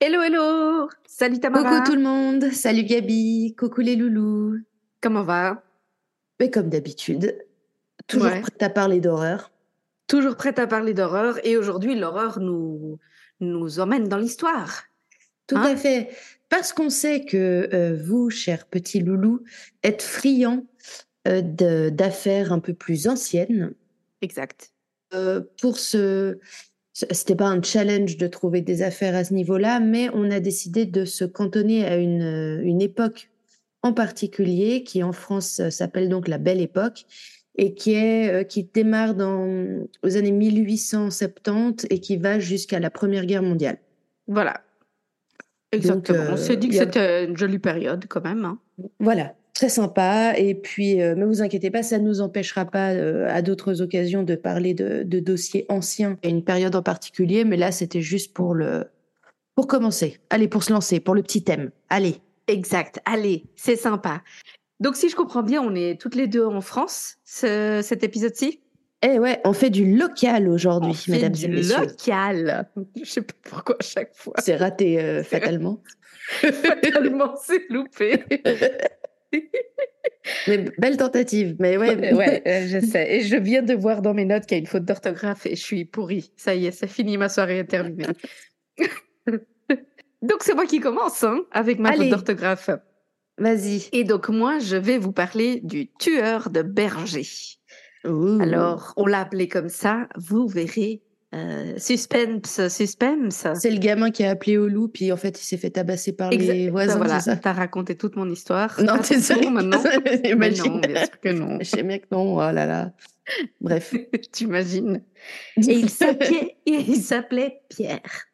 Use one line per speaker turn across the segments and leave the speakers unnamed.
Hello, hello Salut Tamara
Coucou tout le monde Salut Gabi Coucou les loulous
Comment va?
Mais comme d'habitude, toujours prête à parler d'horreur.
Toujours prête à parler d'horreur et aujourd'hui l'horreur nous, nous emmène dans l'histoire.
Tout à hein fait. Parce qu'on sait que euh, vous, chers petits loulous, êtes friands euh, d'affaires un peu plus anciennes.
Exact.
Euh, pour ce, c'était pas un challenge de trouver des affaires à ce niveau-là, mais on a décidé de se cantonner à une, une époque en particulier qui en France s'appelle donc la Belle Époque et qui est euh, qui démarre dans aux années 1870 et qui va jusqu'à la Première Guerre mondiale.
Voilà. Exactement. on s'est dit que c'était une jolie période quand même. Hein.
Voilà très sympa. Et puis, euh, ne vous inquiétez pas, ça ne nous empêchera pas euh, à d'autres occasions de parler de, dossiers anciens et une période en particulier. Mais là, c'était juste pour le pour commencer. Allez, pour se lancer, pour le petit thème. Allez.
Exact. Allez, c'est sympa. Donc, si je comprends bien, on est toutes les deux en France, cet épisode-ci?
Eh ouais, on fait du local aujourd'hui, mesdames et messieurs.
local. Je sais pas pourquoi à chaque fois.
C'est raté euh, fatalement.
fatalement, c'est loupé.
mais belle tentative, mais ouais.
ouais, euh, je sais. Et je viens de voir dans mes notes qu'il y a une faute d'orthographe et je suis pourrie. Ça y est, c'est fini, ma soirée est terminée. donc c'est moi qui commence hein, avec ma faute d'orthographe.
Vas-y.
Et donc moi, je vais vous parler du tueur de berger. Alors, on l'a appelé comme ça. Vous verrez euh, suspense, suspense.
C'est le gamin qui a appelé au loup, puis en fait, il s'est fait tabasser par les voisins.
Voilà,
ça
t'as raconté toute mon histoire.
Non, t'es sûr
maintenant Non, bien sûr que non.
Je sais bien que non. Oh là là. Bref.
T'imagines Et il s'appelait, il s'appelait Pierre.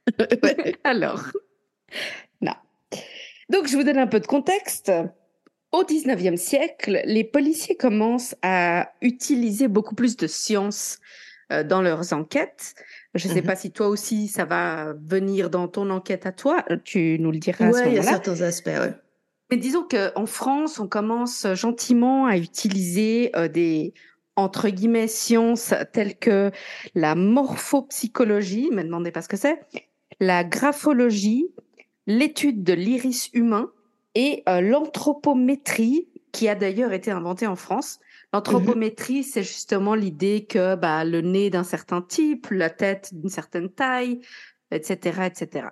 Alors, non. Donc, je vous donne un peu de contexte. Au 19e siècle, les policiers commencent à utiliser beaucoup plus de science dans leurs enquêtes. Je ne sais mmh pas si toi aussi, ça va venir dans ton enquête à toi. Euh, tu nous le diras
Oui, il y a certains aspects, ouais.
Mais disons qu'en France, on commence gentiment à utiliser euh, des entre guillemets sciences telles que la morphopsychologie, me demandez pas ce que c'est, la graphologie, l'étude de l'iris humain et l'anthropométrie, qui a d'ailleurs été inventée en France. L'anthropométrie, c'est justement l'idée que bah, le nez d'un certain type, la tête d'une certaine taille, etc., etc.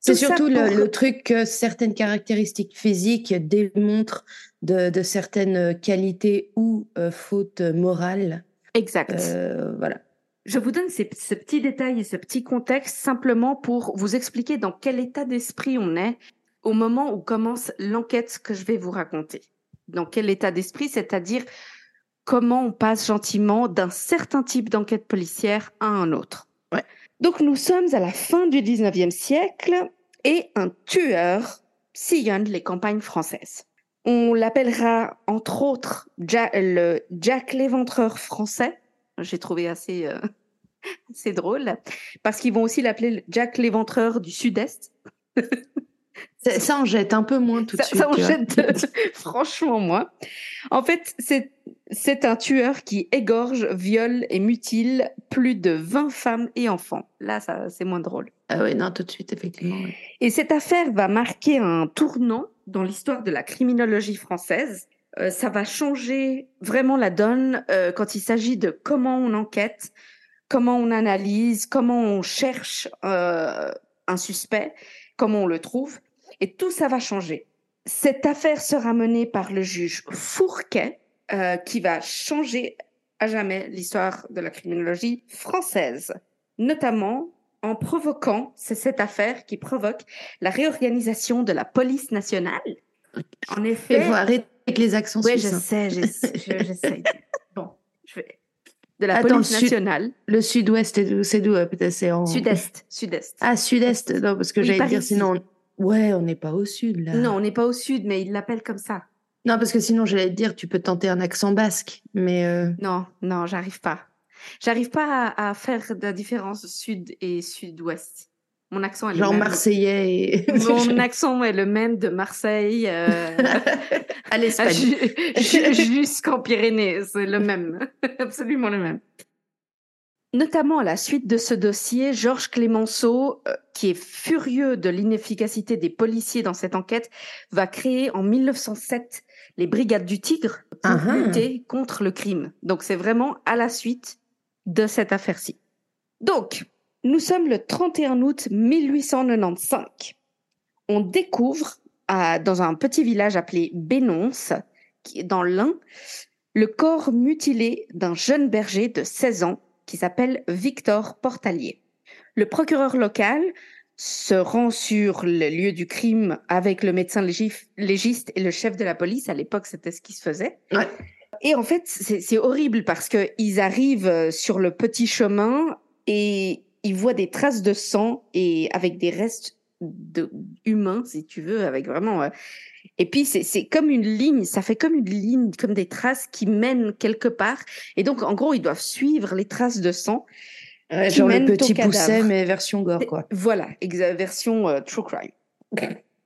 C'est surtout le, truc que certaines caractéristiques physiques démontrent de, certaines qualités ou euh, fautes morales.
Exact.
Euh, voilà.
Je vous donne ces, ce petits détails et ce petit contexte simplement pour vous expliquer dans quel état d'esprit on est au moment où commence l'enquête que je vais vous raconter. Dans quel état d'esprit, c'est-à-dire comment on passe gentiment d'un certain type d'enquête policière à un autre. Donc nous sommes à la fin du 19e siècle et un tueur sillonne les campagnes françaises. On l'appellera entre autres le Jack l'éventreur français. J'ai trouvé assez, euh, assez drôle parce qu'ils vont aussi l'appeler Jack l'éventreur du Sud-Est.
Ça, en jette un peu moins tout de suite.
Ça en jette franchement moins. En fait, c'est un tueur qui égorge, viole et mutile plus de 20 femmes et enfants. Là, ça c'est moins drôle.
Ah oui, non, tout de suite, effectivement.
Et cette affaire va marquer un tournant dans l'histoire de la criminologie française. Euh, ça va changer vraiment la donne euh, quand il s'agit de comment on enquête, comment on analyse, comment on cherche euh, un suspect, comment on le trouve. Et tout ça va changer. Cette affaire sera menée par le juge Fourquet, euh, qui va changer à jamais l'histoire de la criminologie française, notamment en provoquant, c'est cette affaire qui provoque la réorganisation de la police nationale.
En effet. Il faut arrêter avec les accents
Oui, je sais, j'essaie. bon, je vais. De la
Attends,
police
sud-
nationale.
Le sud-ouest, c'est d'où- c'est euh, en.
Sud-Est, sud-est.
Ah, sud-est. Non, parce que
Oui,
j'allais dire sinon. Ouais, on n'est pas au sud, là.
Non, on n'est pas au sud, mais ils l'appellent comme ça.
Non, parce que sinon, j'allais te dire, tu peux tenter un accent basque. Mais. euh,
Non, non, j'arrive pas. J'arrive pas à, à faire la différence sud et sud-ouest. Mon accent est le
Genre
même.
marseillais et.
Mon accent est le même de Marseille euh,
à l'Espagne.
ju- ju- jusqu'en Pyrénées. C'est le même, absolument le même. Notamment à la suite de ce dossier, Georges Clémenceau, euh, qui est furieux de l'inefficacité des policiers dans cette enquête, va créer en 1907 les Brigades du Tigre pour
Ah ah.
lutter contre le crime. Donc c'est vraiment à la suite de cette affaire-ci. Donc, nous sommes le 31 août 1895. On découvre dans un petit village appelé Bénonce, qui est dans l'Ain, le corps mutilé d'un jeune berger de 16 ans qui s'appelle Victor Portalier. Le procureur local se rend sur le lieu du crime avec le médecin légif- légiste et le chef de la police. À l'époque, c'était ce qui se faisait.
Ouais.
Et en fait, c'est horrible parce que ils arrivent euh, sur le petit chemin et ils voient des traces de sang et avec des restes de humains, si tu veux, avec vraiment. euh, Et puis c'est comme une ligne, ça fait comme une ligne, comme des traces qui mènent quelque part. Et donc en gros, ils doivent suivre les traces de sang.
Ouais,
qui
genre le
mènent
petit pousset, mais version gore, quoi.
Voilà, version euh, true crime.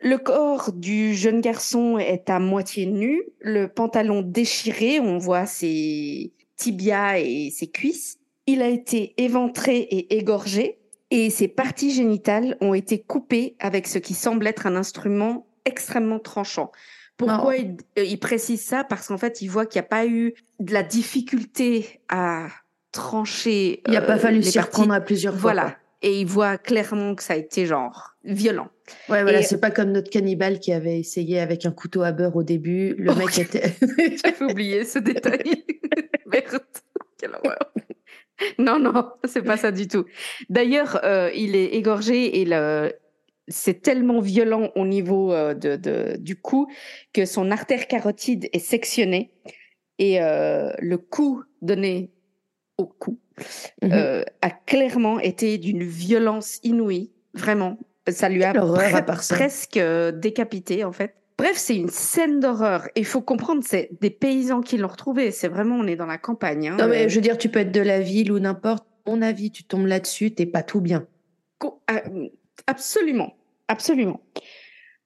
Le corps du jeune garçon est à moitié nu, le pantalon déchiré, on voit ses tibias et ses cuisses. Il a été éventré et égorgé et ses parties génitales ont été coupées avec ce qui semble être un instrument extrêmement tranchant. Pourquoi
Oh.
il, euh, il précise ça? Parce qu'en fait, il voit qu'il n'y a pas eu de la difficulté à trancher.
Il n'a
euh,
pas fallu s'y reprendre à plusieurs fois.
Voilà. Et il voit clairement que ça a été genre violent.
Ouais, voilà,
Et-
c'est pas comme notre cannibale qui avait essayé avec un couteau à beurre au début. Le
Oh,
mec était.
J'avais oublié ce détail. Merde, quelle horreur. Non, non, c'est pas ça du tout. D'ailleurs, euh, il est égorgé et le... c'est tellement violent au niveau euh, de, de- du cou que son artère carotide est sectionnée et euh, le coup donné au cou
Mhm.
euh, a clairement été d'une violence inouïe, vraiment. Ça lui a pre- presque décapité, en fait. Bref, c'est une scène d'horreur. Il faut comprendre, c'est des paysans qui l'ont retrouvé. C'est vraiment, on est dans la campagne. hein.
Non, mais
Euh,
je veux dire, tu peux être de la ville ou n'importe. Mon avis, tu tombes là-dessus, t'es pas tout bien.
Ah, Absolument, absolument.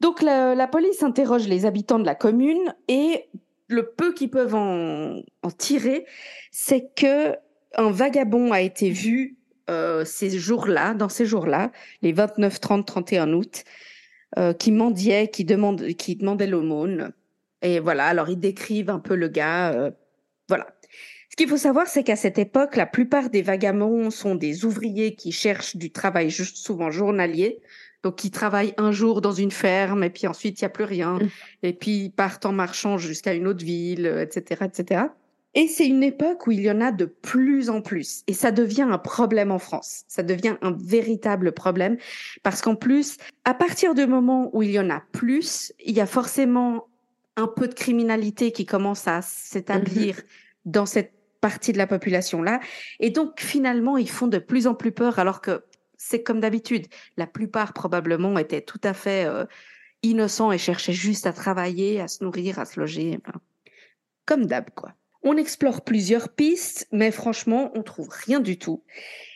Donc la, la police interroge les habitants de la commune et le peu qu'ils peuvent en, en tirer, c'est que un vagabond a été vu euh, ces jours-là, dans ces jours-là, les 29, 30, 31 août, euh, qui mendiait, qui demande, qui demandait l'aumône. Et voilà, alors ils décrivent un peu le gars. euh, voilà. Ce qu'il faut savoir, c'est qu'à cette époque, la plupart des vagabonds sont des ouvriers qui cherchent du travail juste souvent journalier. Donc, qui travaillent un jour dans une ferme et puis ensuite, il n'y a plus rien.
Mm.
Et puis, ils partent en marchant jusqu'à une autre ville, etc., etc. Et c'est une époque où il y en a de plus en plus. Et ça devient un problème en France. Ça devient un véritable problème. Parce qu'en plus, à partir du moment où il y en a plus, il y a forcément un peu de criminalité qui commence à s'établir dans cette partie de la population-là. Et donc, finalement, ils font de plus en plus peur, alors que c'est comme d'habitude. La plupart, probablement, étaient tout à fait euh, innocents et cherchaient juste à travailler, à se nourrir, à se loger. comme d'hab, quoi. On explore plusieurs pistes, mais franchement, on trouve rien du tout.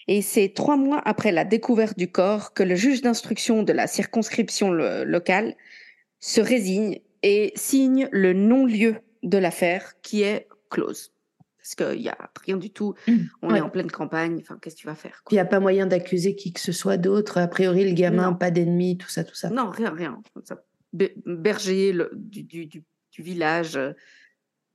Et c'est trois mois après la découverte du corps que le juge d'instruction de la circonscription lo- locale se résigne et signe le non-lieu de l'affaire qui est close. Parce qu'il n'y a rien du tout. On
Ouais.
est en pleine campagne. Enfin, qu'est-ce que tu vas faire
il n'y a pas moyen d'accuser qui que ce soit d'autre. A priori, le gamin,
Non.
pas d'ennemi, tout ça, tout ça.
Non, rien, rien. Berger le- du, du, du, du village, euh,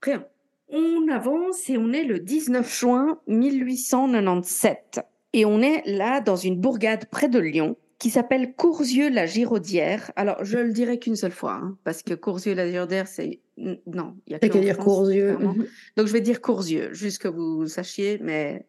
rien. On avance et on est le 19 juin 1897. Et on est là dans une bourgade près de Lyon qui s'appelle Courzieux-la-Giraudière. Alors, je le dirai qu'une seule fois, hein, parce que Courzieux-la-Giraudière, c'est... n- Non, il y a
qu'à dire
France, clairement.
Mhm.
Donc, je vais dire Courzieux, juste que vous sachiez, mais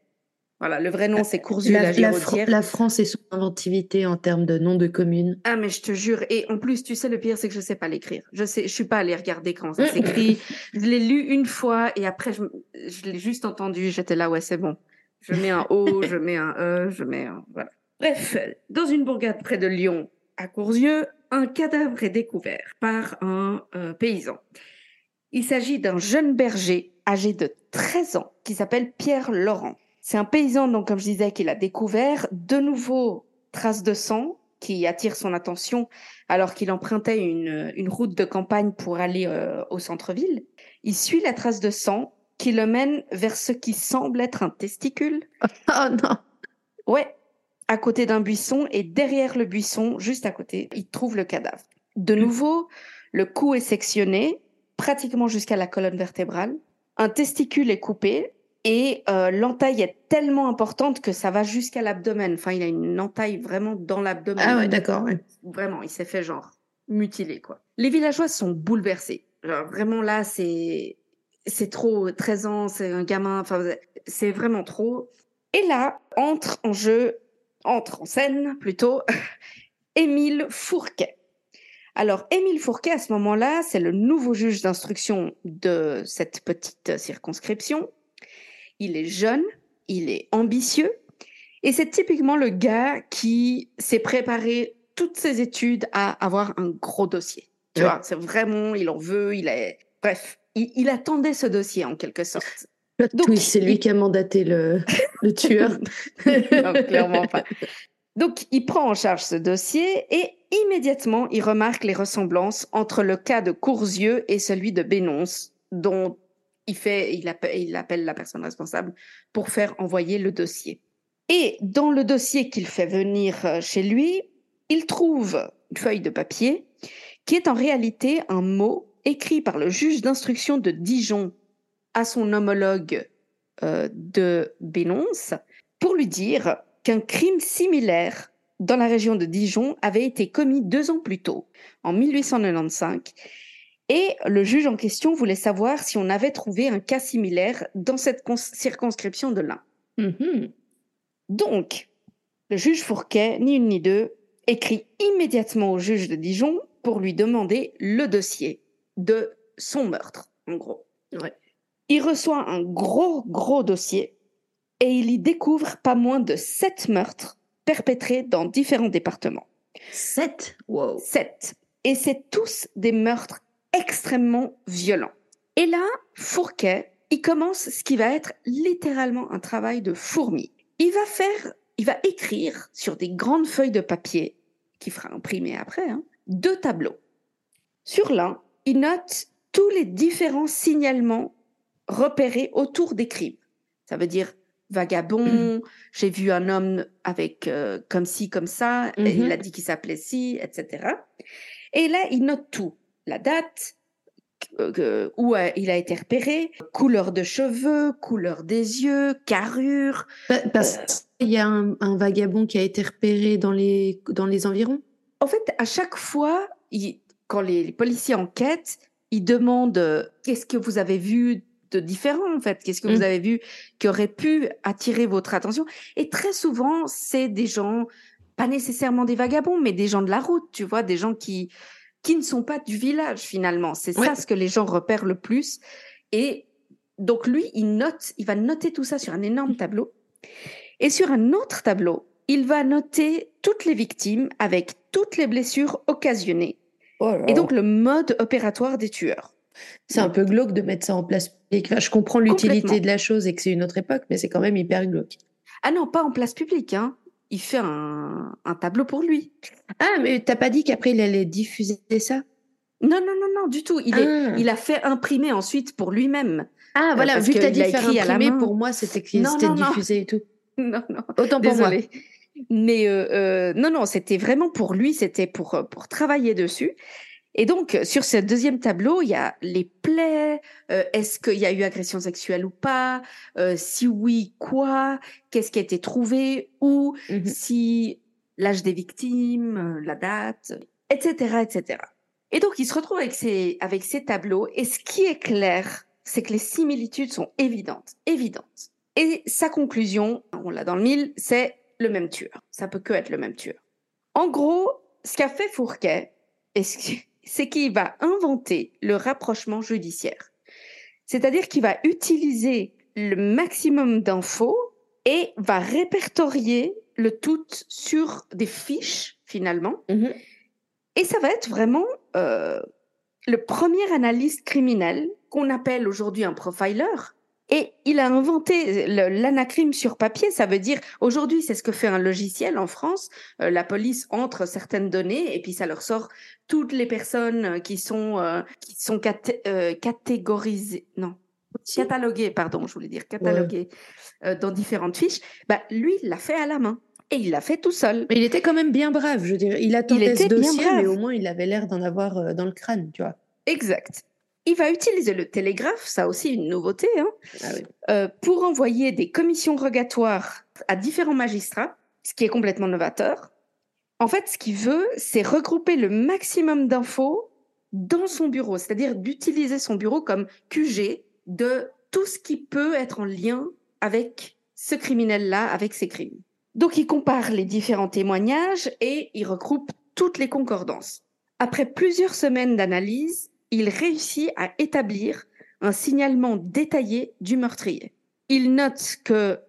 Voilà, le vrai nom, c'est Courzieux
La, France et son inventivité en termes de nom de commune.
Ah, mais je te jure. Et en plus, tu sais, le pire, c'est que je sais pas l'écrire. Je sais, je suis pas allée regarder comment ça s'écrit. Je l'ai lu une fois et après, je, l'ai juste entendu. J'étais là, ouais, c'est bon. Je mets un O, je mets un E, je mets un, voilà. Bref, dans une bourgade près de Lyon, à Courzieux, un cadavre est découvert par un euh, paysan. Il s'agit d'un jeune berger âgé de 13 ans qui s'appelle Pierre Laurent. C'est un paysan, donc, comme je disais, qu'il a découvert. De nouveau, traces de sang qui attirent son attention alors qu'il empruntait une, une route de campagne pour aller euh, au centre-ville. Il suit la trace de sang qui le mène vers ce qui semble être un testicule.
Oh non
Ouais, à côté d'un buisson et derrière le buisson, juste à côté, il trouve le cadavre. De nouveau, le cou est sectionné, pratiquement jusqu'à la colonne vertébrale. Un testicule est coupé et euh, l'entaille est tellement importante que ça va jusqu'à l'abdomen. Enfin, il a une entaille vraiment dans l'abdomen.
Ah ouais, d'accord. ouais.
Vraiment, il s'est fait genre mutilé quoi. Les villageois sont bouleversés. Genre vraiment là, c'est c'est trop 13 ans, c'est un gamin, enfin c'est vraiment trop. Et là, entre en jeu, entre en scène plutôt Émile Fourquet. Alors Émile Fourquet à ce moment-là, c'est le nouveau juge d'instruction de cette petite circonscription. Il est jeune, il est ambitieux et c'est typiquement le gars qui s'est préparé toutes ses études à avoir un gros dossier. Tu
Ouais.
vois, c'est vraiment, il en veut, il est. Bref, il, il attendait ce dossier en quelque sorte. Donc,
twist, c'est lui
il-
qui a mandaté le, le tueur.
non, clairement pas. Donc, il prend en charge ce dossier et immédiatement, il remarque les ressemblances entre le cas de Courzieux et celui de Bénonce, dont il, fait, il, appelle, il appelle la personne responsable pour faire envoyer le dossier. Et dans le dossier qu'il fait venir euh, chez lui, il trouve une feuille de papier qui est en réalité un mot écrit par le juge d'instruction de Dijon à son homologue euh, de Bénonce pour lui dire qu'un crime similaire dans la région de Dijon avait été commis deux ans plus tôt, en 1895, et le juge en question voulait savoir si on avait trouvé un cas similaire dans cette cons- circonscription de l'Ain.
Mhm.
Donc, le juge Fourquet, ni une ni deux, écrit immédiatement au juge de Dijon pour lui demander le dossier de son meurtre, en gros.
Ouais.
Il reçoit un gros, gros dossier et il y découvre pas moins de sept meurtres perpétrés dans différents départements.
Sept? Wow.
Sept. Et c'est tous des meurtres extrêmement violents. Et là, Fourquet, il commence ce qui va être littéralement un travail de fourmi. Il va faire, il va écrire sur des grandes feuilles de papier, qu'il fera imprimer après, hein, deux tableaux. Sur l'un, il note tous les différents signalements repérés autour des crimes. Ça veut dire vagabond, j'ai vu un homme avec euh, comme ci, comme ça, et il a dit qu'il s'appelait ci, etc. Et là, il note tout. La date, euh, où euh, il a été repéré, couleur de cheveux, couleur des yeux, carrure.
Pa- Parce qu'il y a un, un vagabond qui a été repéré dans les, dans les environs?
En fait, à chaque fois, il- quand les, les policiers enquêtent, ils demandent euh, qu'est-ce que vous avez vu de différent, en fait, qu'est-ce que vous
Mm.
avez vu qui aurait pu attirer votre attention? Et très souvent, c'est des gens, pas nécessairement des vagabonds, mais des gens de la route, tu vois, des gens qui qui ne sont pas du village finalement. C'est ça ce que les gens repèrent le plus. Et donc lui, il note, il va noter tout ça sur un énorme tableau. Et sur un autre tableau, il va noter toutes les victimes avec toutes les blessures occasionnées. Et donc le mode opératoire des tueurs.
c'est un peu glauque de mettre ça en place publique. Enfin, je comprends l'utilité de la chose et que c'est une autre époque, mais c'est quand même hyper glauque.
Ah non, pas en place publique. Hein. Il fait un, un tableau pour lui.
Ah, mais t'as pas dit qu'après il allait diffuser ça?
Non, non, non, non, du tout. Il, est,
Ah.
il a fait imprimer ensuite pour lui-même.
Ah, voilà,
parce
vu que t'as dit faire
écrit à la
imprimer, pour moi, c'était
Non,
diffusé et tout.
Non, non.
Autant pour moi.
Mais euh, euh, non, non, c'était vraiment pour lui, c'était pour, euh, pour travailler dessus. Et donc, sur ce deuxième tableau, il y a les plaies, euh, est-ce qu'il y a eu agression sexuelle ou pas, euh, si oui, quoi, qu'est-ce qui a été trouvé, où,
Mhm.
si l'âge des victimes, euh, la date, etc., etc. Et donc, il se retrouve avec ces, avec ces tableaux, et ce qui est clair, c'est que les similitudes sont évidentes, évidentes. Et sa conclusion, on l'a dans le mille, c'est le même tueur. Ça peut que être le même tueur. En gros, ce qu'a fait Fourquet, c'est qu'il va inventer le rapprochement judiciaire. C'est-à-dire qu'il va utiliser le maximum d'infos et va répertorier le tout sur des fiches finalement.
Mhm.
Et ça va être vraiment euh, le premier analyste criminel qu'on appelle aujourd'hui un profiler. Et il a inventé l'anacrime sur papier. Ça veut dire, aujourd'hui, c'est ce que fait un logiciel en France. Euh, la police entre certaines données et puis ça leur sort toutes les personnes qui sont, euh, qui sont catégorisées. Non, cataloguées, pardon, je voulais dire cataloguées dans différentes fiches. Bah, lui, il l'a fait à la main. Et il l'a fait tout seul.
Mais il était quand même bien brave, je dirais. Il attendait ce dossier, mais au moins il avait l'air d'en avoir euh, dans le crâne, tu vois.
Exact. Il va utiliser le télégraphe, ça aussi une nouveauté, hein,
ah oui.
euh, pour envoyer des commissions rogatoires à différents magistrats, ce qui est complètement novateur. En fait, ce qu'il veut, c'est regrouper le maximum d'infos dans son bureau, c'est-à-dire d'utiliser son bureau comme QG de tout ce qui peut être en lien avec ce criminel-là, avec ses crimes. Donc il compare les différents témoignages et il regroupe toutes les concordances. Après plusieurs semaines d'analyse, il réussit à établir un signalement détaillé du meurtrier. Il note que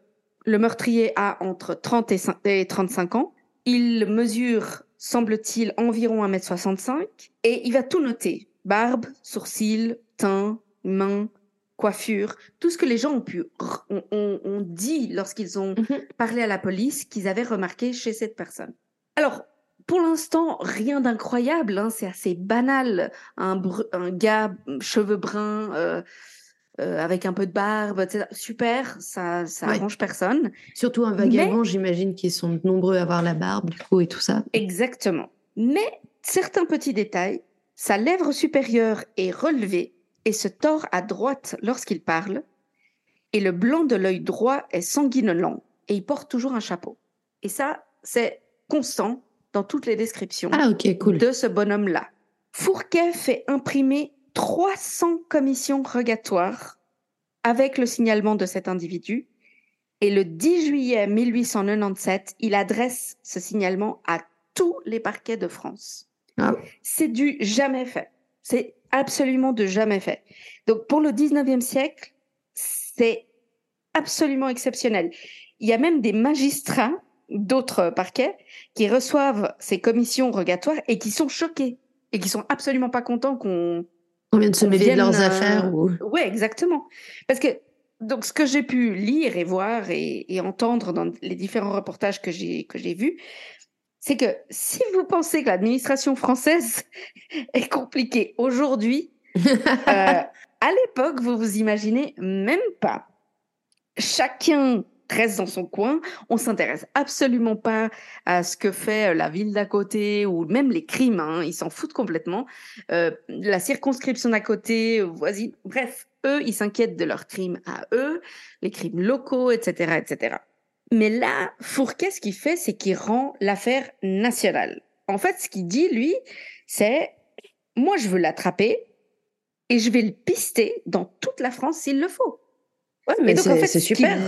le meurtrier a entre 30 et 35 ans. Il mesure, semble-t-il, environ 1m65 et il va tout noter. Barbe, sourcils, teint, mains, coiffure, tout ce que les gens ont pu ont, dit lorsqu'ils ont
Mhm.
parlé à la police qu'ils avaient remarqué chez cette personne. Alors, pour l'instant, rien d'incroyable, hein, c'est assez banal. Un, br- un gars, cheveux bruns, euh, euh, avec un peu de barbe, etc. Super, ça, ça
Ouais.
arrange personne.
Surtout un vagabond, j'imagine qu'ils sont nombreux à avoir la barbe, du coup, et tout ça.
Exactement. Mais certains petits détails, sa lèvre supérieure est relevée et se tord à droite lorsqu'il parle, et le blanc de l'œil droit est sanguinolent, et il porte toujours un chapeau. Et ça, c'est constant dans toutes les descriptions
Ah, cool.
de ce bonhomme-là. Fourquet fait imprimer 300 commissions rogatoires avec le signalement de cet individu. Et le 10 juillet 1897, il adresse ce signalement à tous les parquets de France.
Ah.
C'est du jamais fait. C'est absolument de jamais fait. Donc pour le 19e siècle, c'est absolument exceptionnel. Il y a même des magistrats d'autres parquets qui reçoivent ces commissions rogatoires et qui sont choqués et qui sont absolument pas contents qu'on
On vient de se mêler de leurs
euh,
affaires. Ou...
Ouais, exactement. Parce que donc ce que j'ai pu lire et voir et, et entendre dans les différents reportages que j'ai que j'ai vus, c'est que si vous pensez que l'administration française est compliquée aujourd'hui, euh, à l'époque, vous vous imaginez même pas. Chacun reste dans son coin. On s'intéresse absolument pas à ce que fait euh, la ville d'à côté ou même les crimes. hein, ils s'en foutent complètement. Euh, la circonscription d'à côté, voisine. Bref, eux, ils s'inquiètent de leurs crimes à eux, les crimes locaux, etc., etc. Mais là, Fourquet, ce qu'il fait, c'est qu'il rend l'affaire nationale. En fait, ce qu'il dit, lui, c'est moi, je veux l'attraper et je vais le pister dans toute la France s'il le faut.
Ouais, mais
donc, en
c'est
fait,
c'est
ce
super.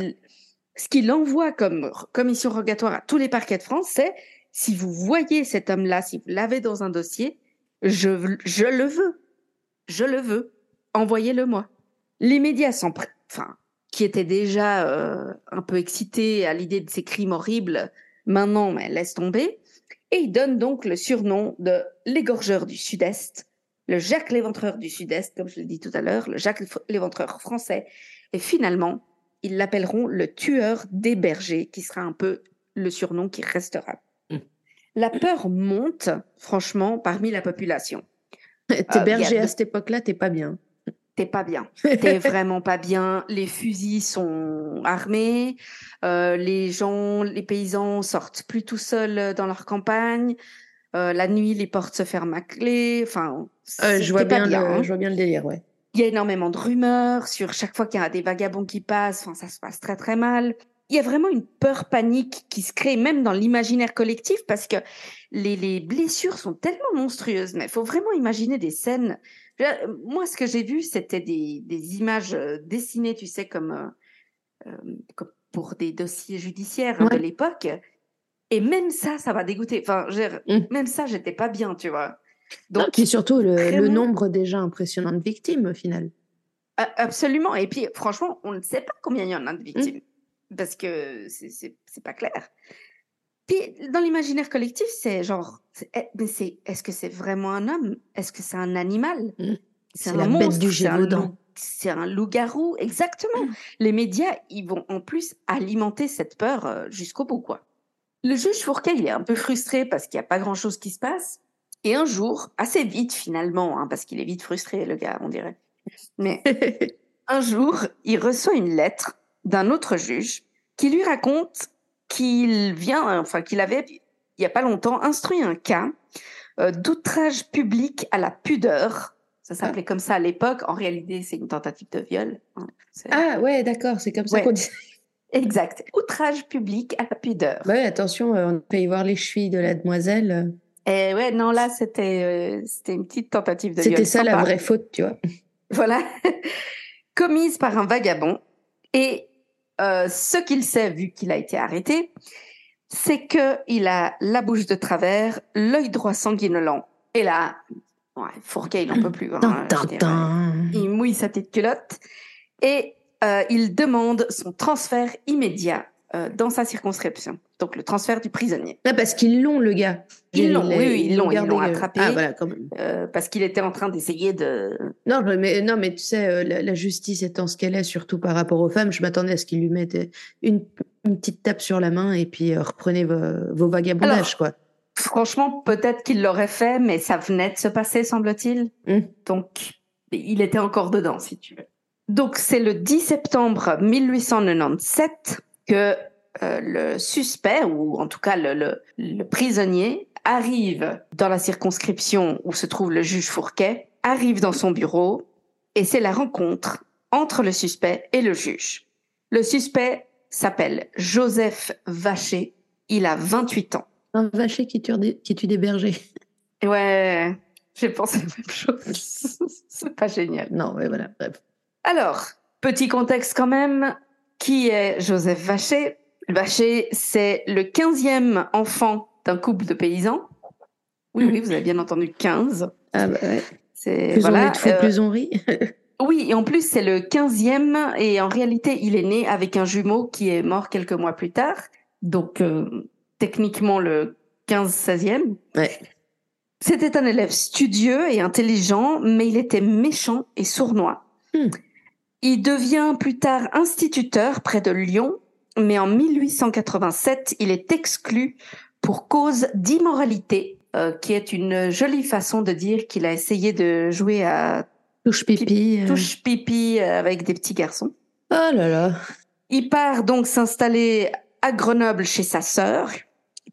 Ce qu'il envoie comme commission rogatoire à tous les parquets de France, c'est si vous voyez cet homme-là, si vous l'avez dans un dossier, je, le veux. Je le veux. Envoyez-le moi. Les médias qui étaient déjà euh, un peu excités à l'idée de ces crimes horribles, maintenant, mais laisse tomber. Et ils donnent donc le surnom de l'égorgeur du Sud-Est, le Jacques l'éventreur du Sud-Est, comme je l'ai dit tout à l'heure, le Jacques l'éventreur français. Et finalement, ils l'appelleront le tueur des bergers, qui sera un peu le surnom qui restera.
Mm.
La peur monte, franchement, parmi la population.
T'es
a
berger à cette époque-là, t'es pas bien.
T'es pas bien. T'es vraiment pas bien. Les fusils sont armés. euh, les gens, les paysans sortent plus tout seuls dans leur campagne. euh, la nuit, les portes se ferment à clé. Enfin,
Euh, je, vois bien
hein.
le, je vois bien le délire, ouais.
Il y a énormément de rumeurs sur chaque fois qu'il y a des vagabonds qui passent. Enfin, ça se passe très très mal. Il y a vraiment une peur panique qui se crée même dans l'imaginaire collectif parce que les, les blessures sont tellement monstrueuses. Mais il faut vraiment imaginer des scènes. Moi, ce que j'ai vu, c'était des, des images euh, dessinées, tu sais, comme pour des dossiers judiciaires hein, de l'époque. Et même ça, ça m'a dégoûté. Enfin, mmh. même ça, j'étais pas bien, tu vois.
Donc, puis surtout le, nombre déjà impressionnant de victimes au final.
Absolument. Et puis, franchement, on ne sait pas combien il y en a de mmh. victimes. Parce que c'est pas clair. Puis, dans l'imaginaire collectif, c'est genre, eh, mais c'est, est-ce que c'est vraiment un homme? Est-ce que c'est un animal?
Mmh. C'est la bête du Gévaudan.
C'est un loup-garou, exactement. Les médias, ils vont en plus alimenter cette peur euh, jusqu'au bout, quoi. Le juge Fourquet, il est un peu frustré parce qu'il n'y a pas grand-chose qui se passe. Et un jour, assez vite finalement, hein, parce qu'il est vite frustré, le gars, on dirait. Mais un jour, il reçoit une lettre d'un autre juge qui lui raconte qu'il vient, enfin qu'il avait, il n'y a pas longtemps, instruit un cas euh, d'outrage public à la pudeur. Ça s'appelait ah. comme ça à l'époque. En réalité, c'est une tentative de viol.
Hein. Ah ouais, d'accord, c'est comme ça qu'on dit.
Exact. Outrage public à la pudeur.
Ouais, attention, euh, on peut y voir les chevilles de la demoiselle.
Et ouais, non, là, c'était euh, c'était une petite tentative de.
C'était ça la vraie faute, tu vois.
Voilà. Commise par un vagabond. Et euh, ce qu'il sait, vu qu'il a été arrêté, c'est qu'il a la bouche de travers, l'œil droit sanguinolent. Et là, ouais, Fourquet, il n'en peut plus. Hein, il mouille sa petite culotte. Et euh, il demande son transfert immédiat dans sa circonscription. Donc le transfert du prisonnier.
Ah, parce qu'ils l'ont, le gars.
Ils l'ont, oui, ils l'ont, ils l'ont attrapé. Ah, voilà, quand même. Euh, parce qu'il était en train d'essayer de.
Non, mais non, mais tu sais, la, justice étant ce qu'elle est, surtout par rapport aux femmes, je m'attendais à ce qu'ils lui mettent une, petite tape sur la main et puis reprenez vos, vagabondages, quoi.
Franchement, peut-être qu'il l'aurait fait, mais ça venait de se passer, semble-t-il. Hum. Donc, il était encore dedans, si tu veux. Donc c'est le 10 septembre 1897 que euh, le suspect, ou en tout cas le, prisonnier, arrive dans la circonscription où se trouve le juge Fourquet, arrive dans son bureau, et c'est la rencontre entre le suspect et le juge. Le suspect s'appelle Joseph Vacher, il a 28 ans.
Un Vacher qui tue des, qui tue des bergers.
Ouais, j'ai pensé la même chose. C'est pas génial.
Non, mais voilà, bref.
Alors, petit contexte quand même. Qui est Joseph Vacher? Vacher, c'est le 15e enfant d'un couple de paysans. Oui, oui, vous avez bien entendu 15.
Ah bah ouais. C'est, plus on est fou, euh, plus on rit.
oui, et en plus, c'est le 15e et en réalité, il est né avec un jumeau qui est mort quelques mois plus tard. Donc, euh, techniquement, le 15-16e.
Ouais.
C'était un élève studieux et intelligent, mais il était méchant et sournois. Hmm. Il devient plus tard instituteur près de Lyon, mais en 1887, il est exclu pour cause d'immoralité, euh, qui est une jolie façon de dire qu'il a essayé de jouer à
touche pipi,
euh. touche pipi avec des petits garçons.
Oh là là.
Il part donc s'installer à Grenoble chez sa sœur,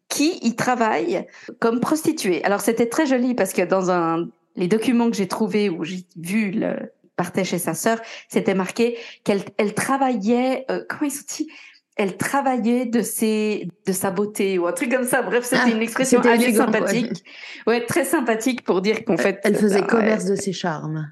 qui y travaille comme prostituée. Alors c'était très joli parce que dans un les documents que j'ai trouvés où j'ai vu le, partait chez sa sœur, c'était marqué qu'elle elle travaillait, euh, comment ils sont dit elle travaillait de ses de sa beauté ou un truc comme ça. Bref, c'était ah, une expression assez sympathique. Ouais. très sympathique pour dire qu'en fait
elle faisait bah, commerce de ses charmes.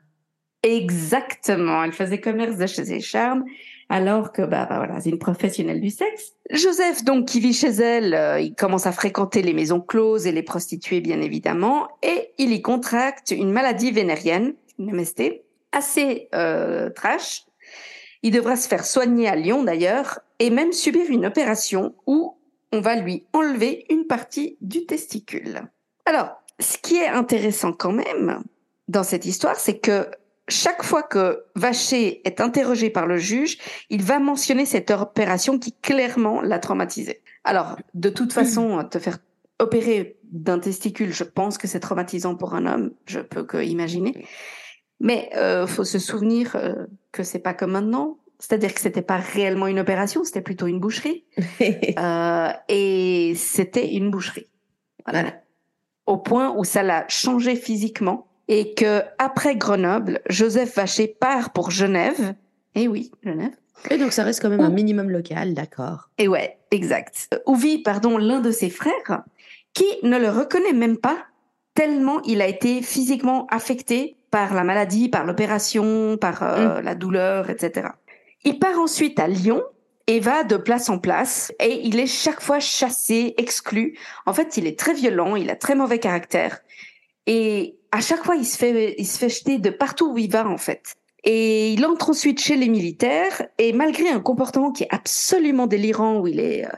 Exactement, elle faisait commerce de ses charmes alors que bah, bah, voilà, c'est une professionnelle du sexe. Joseph donc qui vit chez elle, euh, il commence à fréquenter les maisons closes et les prostituées bien évidemment et il y contracte une maladie vénérienne, une MST, assez euh, trash. Il devra se faire soigner à Lyon d'ailleurs et même subir une opération où on va lui enlever une partie du testicule. Alors, ce qui est intéressant quand même dans cette histoire, c'est que chaque fois que Vacher est interrogé par le juge, il va mentionner cette opération qui clairement l'a traumatisé. Alors, de toute façon, te faire opérer d'un testicule, je pense que c'est traumatisant pour un homme, je peux que imaginer. Mais euh, faut se souvenir euh, que c'est pas comme maintenant. C'est-à-dire que c'était pas réellement une opération, c'était plutôt une boucherie. euh, et c'était une boucherie. Voilà. Au point où ça l'a changé physiquement et que après Grenoble, Joseph Vacher part pour Genève. Et oui, Genève.
Et donc ça reste quand même un minimum local, d'accord.
Et ouais, exact. Où vit, pardon, l'un de ses frères qui ne le reconnaît même pas tellement il a été physiquement affecté par la maladie, par l'opération, par euh, mm. la douleur, etc. Il part ensuite à Lyon et va de place en place et il est chaque fois chassé, exclu. En fait, il est très violent, il a très mauvais caractère et à chaque fois, il se fait, il se fait jeter de partout où il va en fait. Et il entre ensuite chez les militaires et malgré un comportement qui est absolument délirant où il est euh,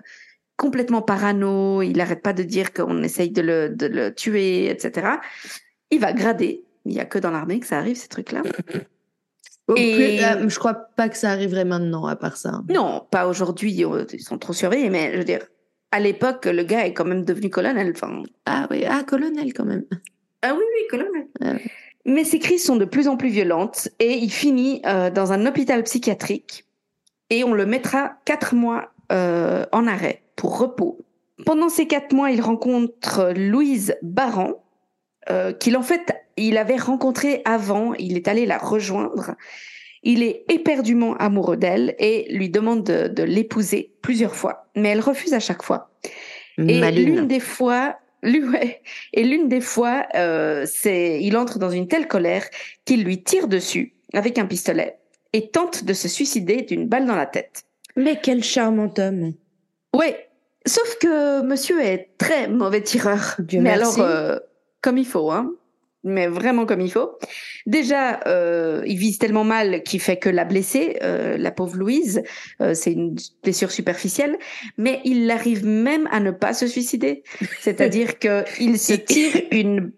complètement parano, il n'arrête pas de dire qu'on essaye de le, de le tuer, etc. Il va grader. Il n'y a que dans l'armée que ça arrive, ces trucs-là.
Et... Euh, je crois pas que ça arriverait maintenant, à part ça.
Non, pas aujourd'hui, euh, ils sont trop surveillés, mais je veux dire, à l'époque, le gars est quand même devenu colonel. Enfin...
Ah oui, ah, colonel quand même.
Ah oui, oui, colonel. Ah mais ses crises sont de plus en plus violentes et il finit euh, dans un hôpital psychiatrique et on le mettra quatre mois en arrêt pour repos. Pendant ces quatre mois, il rencontre Louise Baran, qu'il en fait il avait rencontré avant, il est allé la rejoindre. Il est éperdument amoureux d'elle et lui demande de, l'épouser plusieurs fois, mais elle refuse à chaque fois. Et l'une des fois, lui, et l'une des fois, euh, c'est, il entre dans une telle colère qu'il lui tire dessus avec un pistolet et tente de se suicider d'une balle dans la tête.
Mais quel charmant homme.
Ouais, sauf que monsieur est très mauvais tireur.
Dieu mais alors,
euh, comme il faut, hein mais vraiment comme il faut. Déjà, euh, il vise tellement mal qu'il fait que la blesser, euh, la pauvre Louise. Euh, c'est une blessure superficielle, mais il arrive même à ne pas se suicider. C'est-à-dire que il se tire une.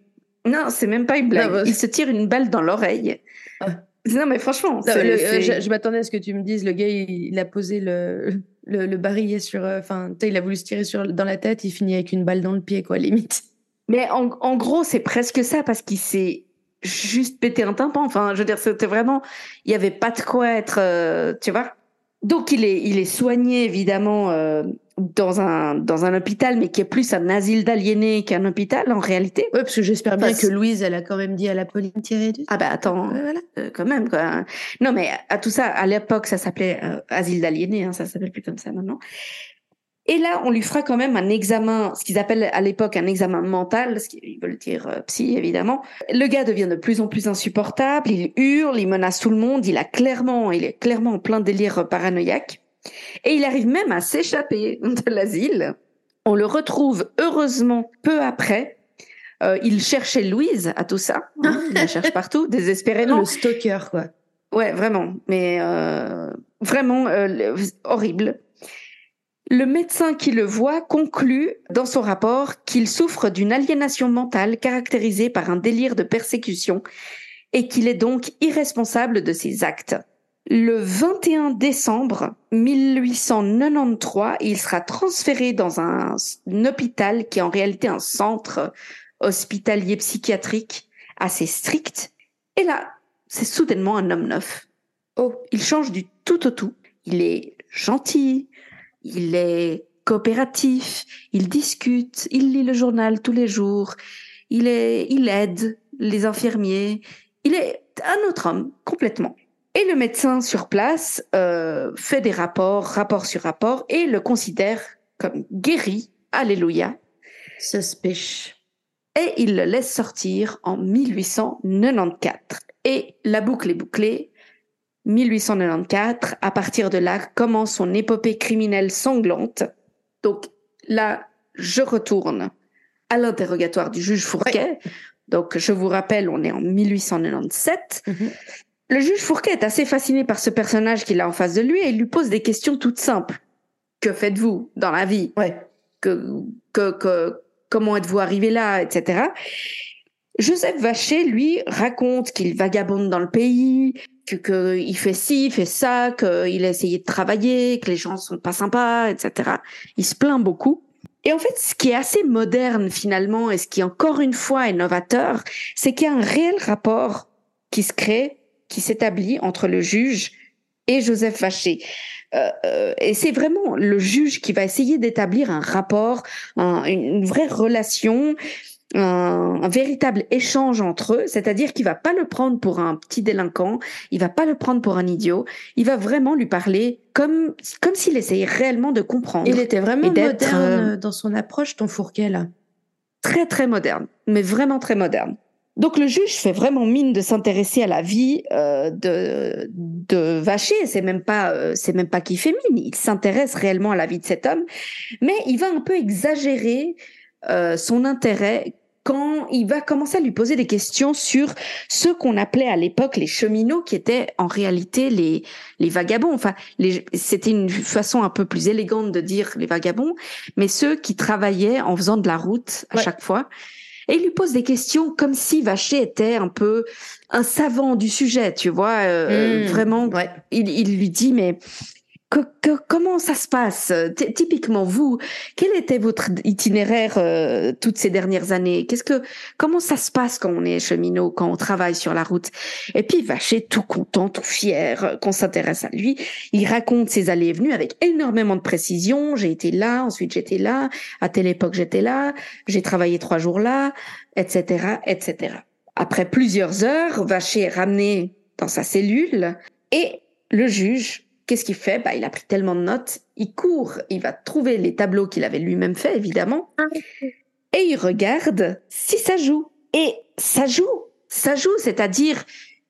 Non, c'est même pas une blague. il se tire une balle dans l'oreille. Ah. Non, mais franchement,
euh, je, m'attendais à ce que tu me dises. Le gars, il, a posé le, le, le barillet sur. Euh, enfin, il a voulu se tirer sur dans la tête. Il finit avec une balle dans le pied, quoi, limite.
Mais en, en gros, c'est presque ça parce qu'il s'est juste pété un tympan. Enfin, je veux dire, c'était vraiment, il y avait pas de quoi être, euh, tu vois. Donc il est, il est soigné évidemment euh, dans un dans un hôpital, mais qui est plus un asile d'aliénés qu'un hôpital en réalité.
Oui, parce que j'espère bien que Louise, elle a quand même dit à la Pauline tirer du.
Ah bah attends, voilà. Euh, quand même quoi. Non mais à tout ça, à l'époque, ça s'appelait asile d'aliénés, hein, ça s'appelle plus comme ça maintenant. Et là, on lui fera quand même un examen, ce qu'ils appellent à l'époque un examen mental, ce qu'ils veulent dire euh, psy évidemment. Le gars devient de plus en plus insupportable, il hurle, il menace tout le monde, il a clairement, il est clairement en plein délire paranoïaque. Et il arrive même à s'échapper de l'asile. On le retrouve heureusement peu après. Euh, il cherchait Louise à tout ça. Hein, il la cherche partout, désespérément.
Le stalker, quoi.
Ouais, vraiment. Mais euh, vraiment euh, horrible. Le médecin qui le voit conclut dans son rapport qu'il souffre d'une aliénation mentale caractérisée par un délire de persécution et qu'il est donc irresponsable de ses actes. Le 21 décembre 1893, il sera transféré dans un, hôpital qui est en réalité un centre hospitalier psychiatrique assez strict. Et là, c'est soudainement un homme neuf. Oh, il change du tout au tout. Il est gentil, il est coopératif, il discute, il lit le journal tous les jours, il est, il aide les infirmiers, il est un autre homme complètement. Et le médecin sur place euh, fait des rapports, rapport sur rapport, et le considère comme guéri. Alléluia.
Suspicious.
Et il le laisse sortir en 1894. Et la boucle est bouclée. 1894. À partir de là, commence son épopée criminelle sanglante. Donc là, je retourne à l'interrogatoire du juge Fourquet. Donc je vous rappelle, on est en 1897. Mhm. Le juge Fourquet est assez fasciné par ce personnage qu'il a en face de lui et il lui pose des questions toutes simples. Que faites-vous dans la vie?
Ouais.
que, que, que, Comment êtes-vous arrivé là, etc. Joseph Vacher, lui, raconte qu'il vagabonde dans le pays, qu'il fait ci, il fait ça, qu'il a essayé de travailler, que les gens sont pas sympas, etc. Il se plaint beaucoup. Et en fait, ce qui est assez moderne finalement, et ce qui encore une fois est novateur, c'est qu'il y a un réel rapport qui se crée, qui s'établit entre le juge et Joseph Vacher. Euh, euh, et c'est vraiment le juge qui va essayer d'établir un rapport, une vraie relation un, véritable échange entre eux, c'est-à-dire qu'il va pas le prendre pour un petit délinquant, il va pas le prendre pour un idiot, il va vraiment lui parler comme comme s'il essayait réellement de comprendre.
Il était vraiment moderne euh, dans son approche, ton Fourquet là.
Très très moderne, mais vraiment très moderne. Donc le juge fait vraiment mine de s'intéresser à la vie euh, de, de Vacher. C'est même pas, euh, c'est même pas qu'il fait mine. Il s'intéresse réellement à la vie de cet homme, mais il va un peu exagérer euh, son intérêt quand il va commencer à lui poser des questions sur ce qu'on appelait à l'époque les cheminots, qui étaient en réalité les les vagabonds. Enfin, c'était une façon un peu plus élégante de dire les vagabonds, mais ceux qui travaillaient en faisant de la route à chaque fois. Et il lui pose des questions comme si Vacher était un peu un savant du sujet, tu vois. Euh, mmh. vraiment, il, il, lui dit, mais comment ça se passe? Typiquement, vous, quel était votre itinéraire euh, toutes ces dernières années? Qu'est-ce que, comment ça se passe quand on est cheminot, quand on travaille sur la route? Et puis Vacher, tout content, tout fier euh, qu'on s'intéresse à lui, il raconte ses allées et venues avec énormément de précision. J'ai été là, ensuite j'étais là, à telle époque j'étais là, j'ai travaillé trois jours là, etc., etc. Après plusieurs heures, Vacher est ramené dans sa cellule et le juge Qu'est-ce qu'il fait? Bah, Il a pris tellement de notes, il court, il va trouver les tableaux qu'il avait lui-même fait, évidemment, ah et il regarde si ça joue. Et ça joue, ça joue, c'est-à-dire,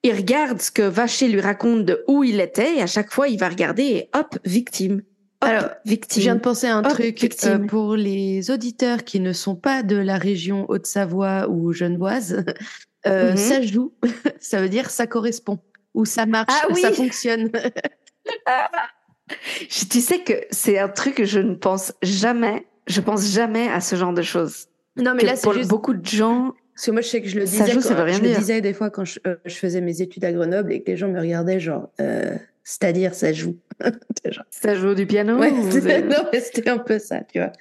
il regarde ce que Vacher lui raconte de où il était, et à chaque fois, il va regarder et hop, victime.
Alors, victime. je viens de penser à un truc euh, pour les auditeurs qui ne sont pas de la région Haute-Savoie ou Genevoise. Euh, mhm. Ça joue, ça veut dire ça correspond ou ça marche, ah ça fonctionne.
tu sais que c'est un truc que je ne pense jamais, je pense jamais à ce genre de choses.
Non, mais là, c'est juste
beaucoup de gens.
Parce que moi, je sais que je le disais,
joue, ça veut rien
je le disais des fois quand euh, je, faisais mes études à Grenoble et que les gens me regardaient genre, euh, c'est-à-dire ça joue.
Ça joue du piano
ouais, Non, mais c'était un peu ça, tu vois.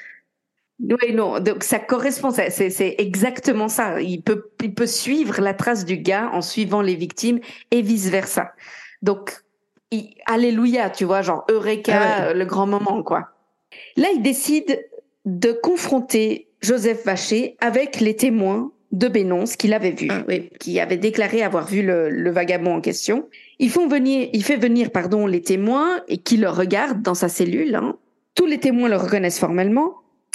Oui, non, donc ça correspond, c'est exactement ça. Il peut, il peut suivre la trace du gars en suivant les victimes et vice versa. Donc, alléluia, tu vois, genre Eureka, ah le grand moment, quoi. Là, il décide de confronter Joseph Vacher avec les témoins de Bénonce qu'il avait vu, ah qui avait déclaré avoir vu le, vagabond en question. Ils font venir, il fait venir, pardon, les témoins et qui le regardent dans sa cellule. Hein. Tous les témoins le reconnaissent formellement.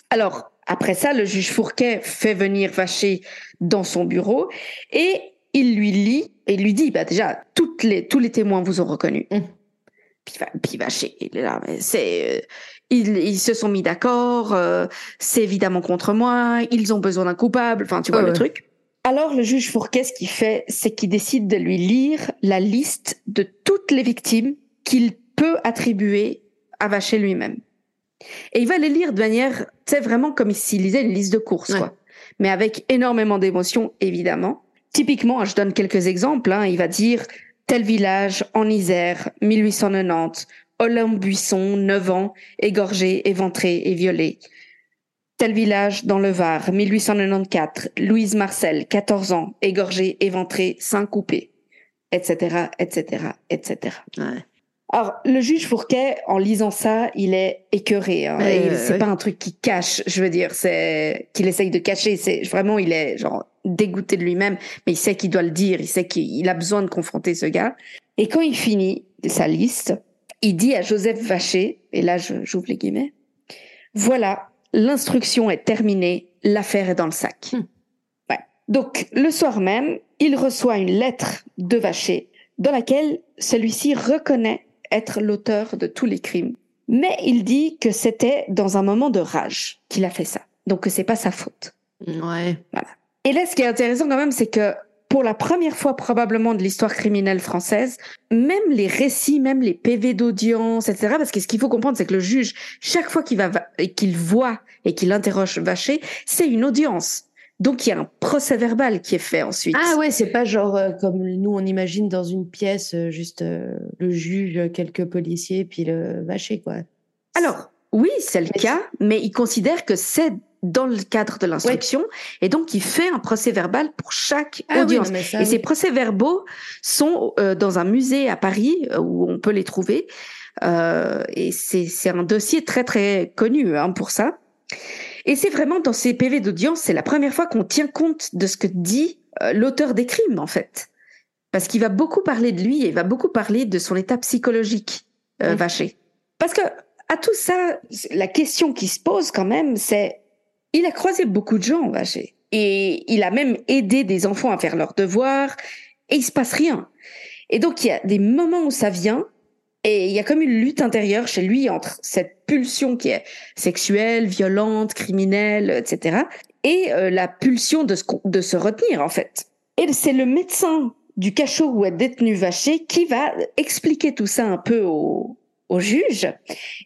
Alors, après ça, le juge Fourquet fait venir Vacher dans son bureau et il lui lit et il lui dit, bah déjà, toutes les, tous les témoins vous ont reconnu. Mmh. Puis, puis Vacher, c'est, euh, ils, ils, se sont mis d'accord, euh, c'est évidemment contre moi, ils ont besoin d'un coupable, enfin, tu vois le truc. Alors, le juge Fourquet, ce qu'il fait, c'est qu'il décide de lui lire la liste de toutes les victimes qu'il peut attribuer à Vacher lui-même. Et il va les lire de manière, tu sais, vraiment comme s'il lisait une liste de courses, quoi. Mais avec énormément d'émotion, évidemment. Typiquement, je donne quelques exemples. Hein, il va dire tel village en Isère, 1890, Olympe Buisson, 9 ans, égorgé, éventré et violé. Tel village dans le Var, 1894, Louise Marcel, 14 ans, égorgé, éventré, sein coupé, etc., etc., etc. Ouais. Alors, le juge Fourquet, en lisant ça, il est écœuré. Hein, c'est pas un truc qui cache, je veux dire, c'est qu'il essaye de cacher. C'est vraiment, il est genre dégoûté de lui-même, mais il sait qu'il doit le dire. Il sait qu'il a besoin de confronter ce gars. Et quand il finit sa liste, il dit à Joseph Vacher, et là j'ouvre les guillemets, voilà, l'instruction est terminée, l'affaire est dans le sac. Hmm. Ouais. Donc le soir même, il reçoit une lettre de Vacher dans laquelle celui-ci reconnaît être l'auteur de tous les crimes. Mais il dit que c'était dans un moment de rage qu'il a fait ça. Donc que c'est pas sa faute.
Ouais.
Voilà. Et là, ce qui est intéressant quand même, c'est que pour la première fois probablement de l'histoire criminelle française, même les récits, même les PV d'audience, etc. Parce que ce qu'il faut comprendre, c'est que le juge, chaque fois qu'il va qu'il voit et qu'il interroge Vacher, c'est une audience. Donc il y a un procès verbal qui est fait ensuite.
Ah ouais, c'est pas genre euh, comme nous on imagine dans une pièce euh, juste euh, le juge, quelques policiers puis le vacher quoi.
Alors oui, c'est le cas, mais il considère que c'est dans le cadre de l'instruction et donc il fait un procès verbal pour chaque ah audience. et ces procès verbaux sont dans un musée à Paris où on peut les trouver et c'est un dossier très très connu hein, pour ça. Et c'est vraiment dans ces PV d'audience, c'est la première fois qu'on tient compte de ce que dit euh, l'auteur des crimes, en fait. Parce qu'il va beaucoup parler de lui et il va beaucoup parler de son état psychologique, euh, Vacher. Parce que, à tout ça, la question qui se pose quand même, c'est, il a croisé beaucoup de gens, Vacher. et il a même aidé des enfants à faire leurs devoirs et il se passe rien. Et donc il y a des moments où ça vient et il y a comme une lutte intérieure chez lui entre cette pulsion qui est sexuelle, violente, criminelle, etc. et euh, la pulsion de se, retenir en fait. Et c'est le médecin du cachot où est détenu Vacher qui va expliquer tout ça un peu au juge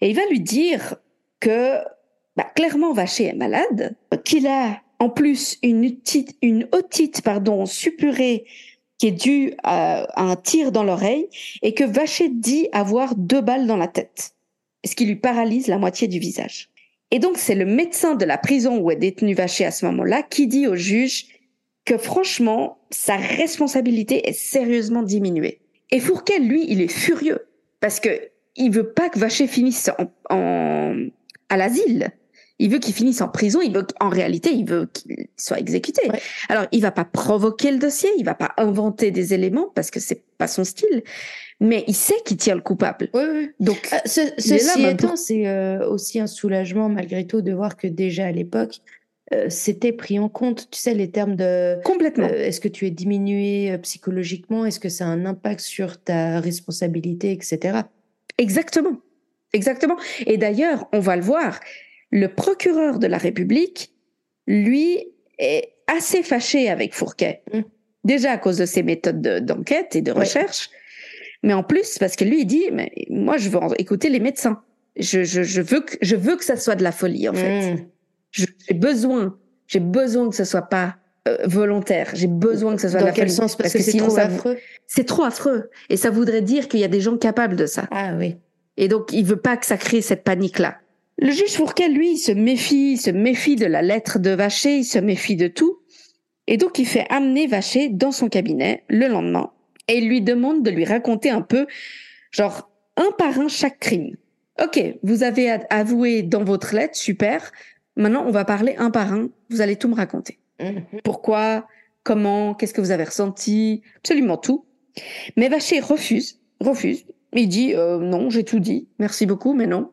et il va lui dire que bah, clairement Vacher est malade, qu'il a en plus une, otite, une otite pardon, suppurée qui est due à, un tir dans l'oreille et que Vacher dit avoir deux balles dans la tête, ce qui lui paralyse la moitié du visage. Et donc c'est le médecin de la prison où est détenu Vacher à ce moment-là qui dit au juge que franchement, sa responsabilité est sérieusement diminuée. Et Fourquet, lui, il est furieux parce que il veut pas que Vacher finisse en, à l'asile il veut qu'il finisse en prison, il veut qu'en réalité, il veut qu'il soit exécuté. Alors, il va pas provoquer le dossier, il va pas inventer des éléments parce que c'est pas son style, mais il sait qu'il tient le coupable.
Oui, oui. Donc, euh, ce, ceci étant, c'est euh, aussi un soulagement malgré tout de voir que déjà à l'époque, euh, c'était pris en compte, tu sais, les termes de...
Complètement.
Est-ce que tu es diminué psychologiquement? Est-ce que ça a un impact sur ta responsabilité, etc.
Exactement. Exactement. Et d'ailleurs, on va le voir, le procureur de la République, lui, est assez fâché avec Fourquet. Mm. Déjà à cause de ses méthodes d'enquête et de recherche, mais en plus parce que lui, il dit, mais moi, je veux écouter les médecins. Je, je, je, veux que, je veux que ça soit de la folie, en fait. Mm. J'ai besoin, j'ai besoin que ce soit pas euh, volontaire. J'ai besoin que ce soit
Dans
de la
quel
folie.
sens? Parce, que, c'est trop affreux.
C'est trop affreux. Et ça voudrait dire qu'il y a des gens capables de ça.
Ah oui.
Et donc, il veut pas que ça crée cette panique-là. Le juge Fourquet, lui, il se méfie, il se méfie de la lettre de Vacher, il se méfie de tout. Et donc, il fait amener Vacher dans son cabinet le lendemain et il lui demande de lui raconter un peu, genre, un par un chaque crime. Ok, vous avez avoué dans votre lettre, super. Maintenant, on va parler un par un. Vous allez tout me raconter.
Mhm.
Pourquoi, comment, qu'est-ce que vous avez ressenti, absolument tout. Mais Vacher refuse, refuse. Il dit euh, non, j'ai tout dit, merci beaucoup, mais non.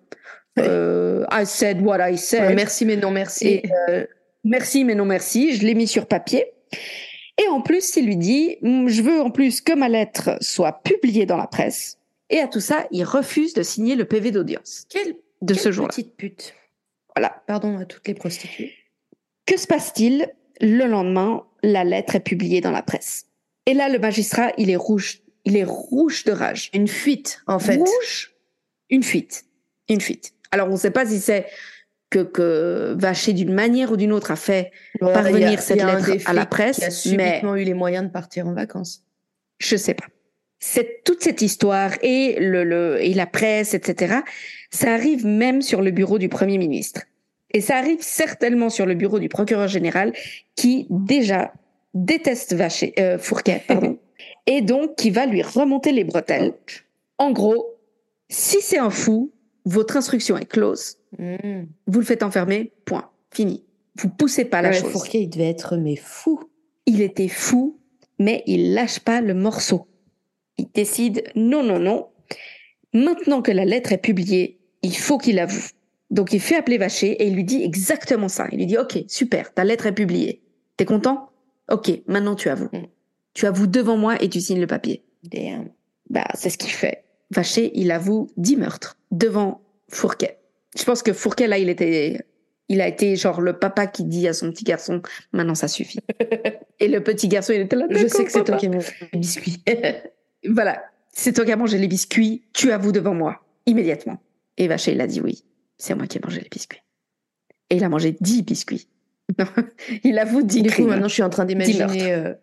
Euh, I said what I said.
merci mais non merci.
Euh, merci mais non merci. Je l'ai mis sur papier. Et en plus, il lui dit, mm, je veux en plus que ma lettre soit publiée dans la presse. Et à tout ça, il refuse de signer le PV d'audience.
Quelle,
de ce jour-là.
petite pute.
Voilà.
Pardon à toutes les prostituées.
Que se passe-t-il? Le lendemain, la lettre est publiée dans la presse. Et là, le magistrat, il est rouge. Il est rouge de rage.
Une fuite, en fait.
Rouge? Une fuite. Une fuite. Alors, on ne sait pas si c'est que, que Vacher, d'une manière ou d'une autre, a fait parvenir cette lettre à la presse.
Qui a subitement eu les moyens de partir en vacances.
Je sais pas. C'est toute cette histoire et le, le et la presse, etc. Ça arrive même sur le bureau du premier ministre. Et ça arrive certainement sur le bureau du procureur général qui déjà déteste Vacher, euh, Fourquet, pardon, et donc qui va lui remonter les bretelles. En gros, si c'est un fou, votre instruction est close.
Mmh.
Vous le faites enfermer, point. Fini. Vous poussez pas la
Ouais,
chose.
Fourquet, il devait être mais fou.
Il était fou, mais il lâche pas le morceau. Il décide, non, non, non. Maintenant que la lettre est publiée, il faut qu'il avoue. Donc il fait appeler Vacher et il lui dit exactement ça. Il lui dit, OK, super, ta lettre est publiée. T'es content? OK, maintenant tu avoues.
Mm.
Tu avoues devant moi et tu signes le papier.
Damn.
Bah, c'est ce qu'il fait. Vacher, il avoue 10 meurtres devant Fourquet. Je pense que Fourquet, là, il était, il a été genre le papa qui dit à son petit garçon, maintenant ça suffit. Et le petit garçon, il était là.
Je sais que c'est toi qui mangé les biscuits.
Voilà. C'est toi qui as mangé les biscuits. Tu avoues devant moi. Immédiatement. Et Vacher, il a dit oui. C'est moi qui ai mangé les biscuits. Et il a mangé 10 biscuits. Non, il avoue 10
du coup, maintenant, je suis en train d'imaginer. euh,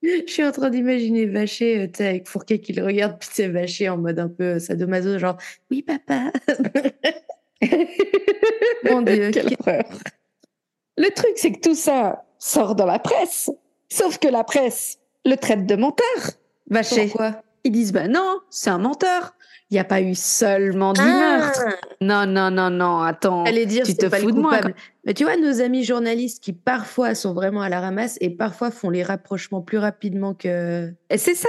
je suis en train d'imaginer Vacher, euh, tu sais, avec Fourquet qui le regarde, puis c'est Vacher en mode un peu sadomaso, genre oui, papa. Mon Dieu.
Quelle horreur. Le truc, c'est que tout ça sort dans la presse. Sauf que la presse le traite de menteur. Vacher.
Pourquoi?
Ils disent, ben non, c'est un menteur. Il n'y a pas eu seulement 10
Ah
meurtres. Non, non, non, non, attends.
Allez dire,
tu te
pas
fous de moi.
Mais tu vois, nos amis journalistes qui parfois sont vraiment à la ramasse et parfois font les rapprochements plus rapidement que.
C'est ça.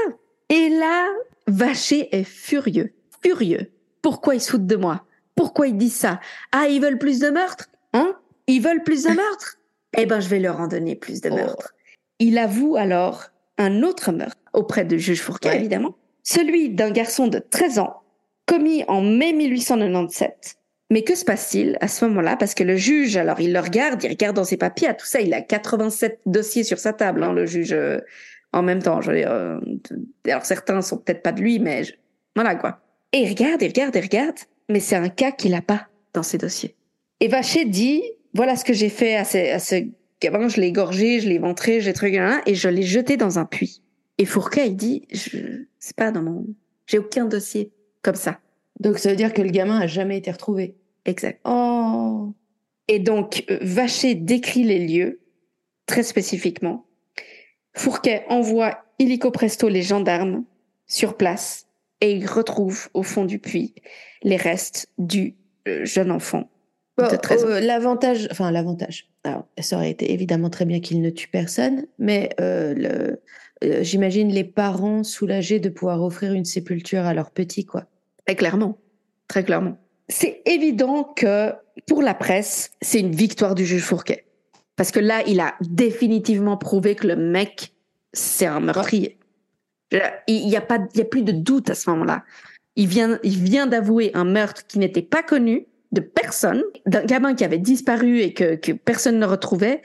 Et là, Vacher est furieux. Furieux. Pourquoi ils se foutent de moi? Pourquoi ils disent ça? Ah, ils veulent plus de meurtres Hein? Ils veulent plus de meurtres? Eh ben, je vais leur en donner plus de oh. meurtres. Il avoue alors un autre meurtre auprès de juge Fourquet, évidemment, celui d'un garçon de 13 ans, commis en mai 1897. Mais que se passe-t-il à ce moment-là? Parce que le juge, alors il le regarde, il regarde dans ses papiers, à tout ça, il a 87 dossiers sur sa table, hein, le juge, euh, en même temps. Je euh, alors certains sont peut-être pas de lui, mais voilà quoi. Et il regarde, il regarde, il regarde, mais c'est un cas qu'il n'a pas dans ses dossiers. Et Vacher dit, voilà ce que j'ai fait à ce, à gamin, je l'ai égorgé, je l'ai ventré, j'ai truc, et je l'ai jeté dans un puits. Et Fourquet, il dit, je, c'est pas dans mon, j'ai aucun dossier comme ça.
Donc ça veut dire que le gamin a jamais été retrouvé.
Exact.
Oh.
Et donc euh, Vacher décrit les lieux très spécifiquement. Fourquet envoie illico presto les gendarmes sur place et il retrouve au fond du puits les restes du euh, jeune enfant
euh, l'avantage, enfin l'avantage. Alors, ça aurait été évidemment très bien qu'il ne tue personne, mais euh, le, euh, j'imagine les parents soulagés de pouvoir offrir une sépulture à leur petit, quoi.
Très clairement, très clairement. C'est évident que pour la presse, c'est une victoire du juge Fourquet, parce que là, il a définitivement prouvé que le mec, c'est un meurtrier. Il n'y a pas, il a plus de doute à ce moment-là. Il vient, il vient d'avouer un meurtre qui n'était pas connu de personne, d'un gamin qui avait disparu et que, que personne ne retrouvait.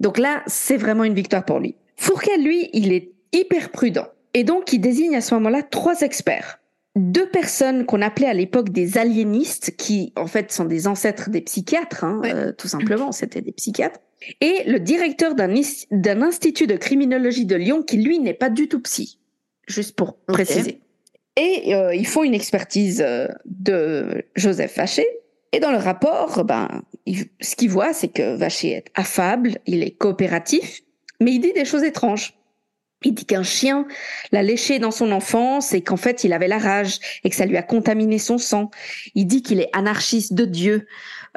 Donc là, c'est vraiment une victoire pour lui. Fourquet, lui, il est hyper prudent. Et donc, il désigne à ce moment-là trois experts. Deux personnes qu'on appelait à l'époque des aliénistes, qui en fait sont des ancêtres des psychiatres, hein, euh, tout simplement, c'était des psychiatres. Et le directeur d'un institut de criminologie de Lyon, qui lui n'est pas du tout psy, juste pour préciser. Et euh, ils font une expertise euh, de Joseph Faché, et dans le rapport, ben, ce qu'il voit, c'est que Vacher est affable, il est coopératif, mais il dit des choses étranges. Il dit qu'un chien l'a léché dans son enfance et qu'en fait il avait la rage et que ça lui a contaminé son sang. Il dit qu'il est anarchiste de Dieu.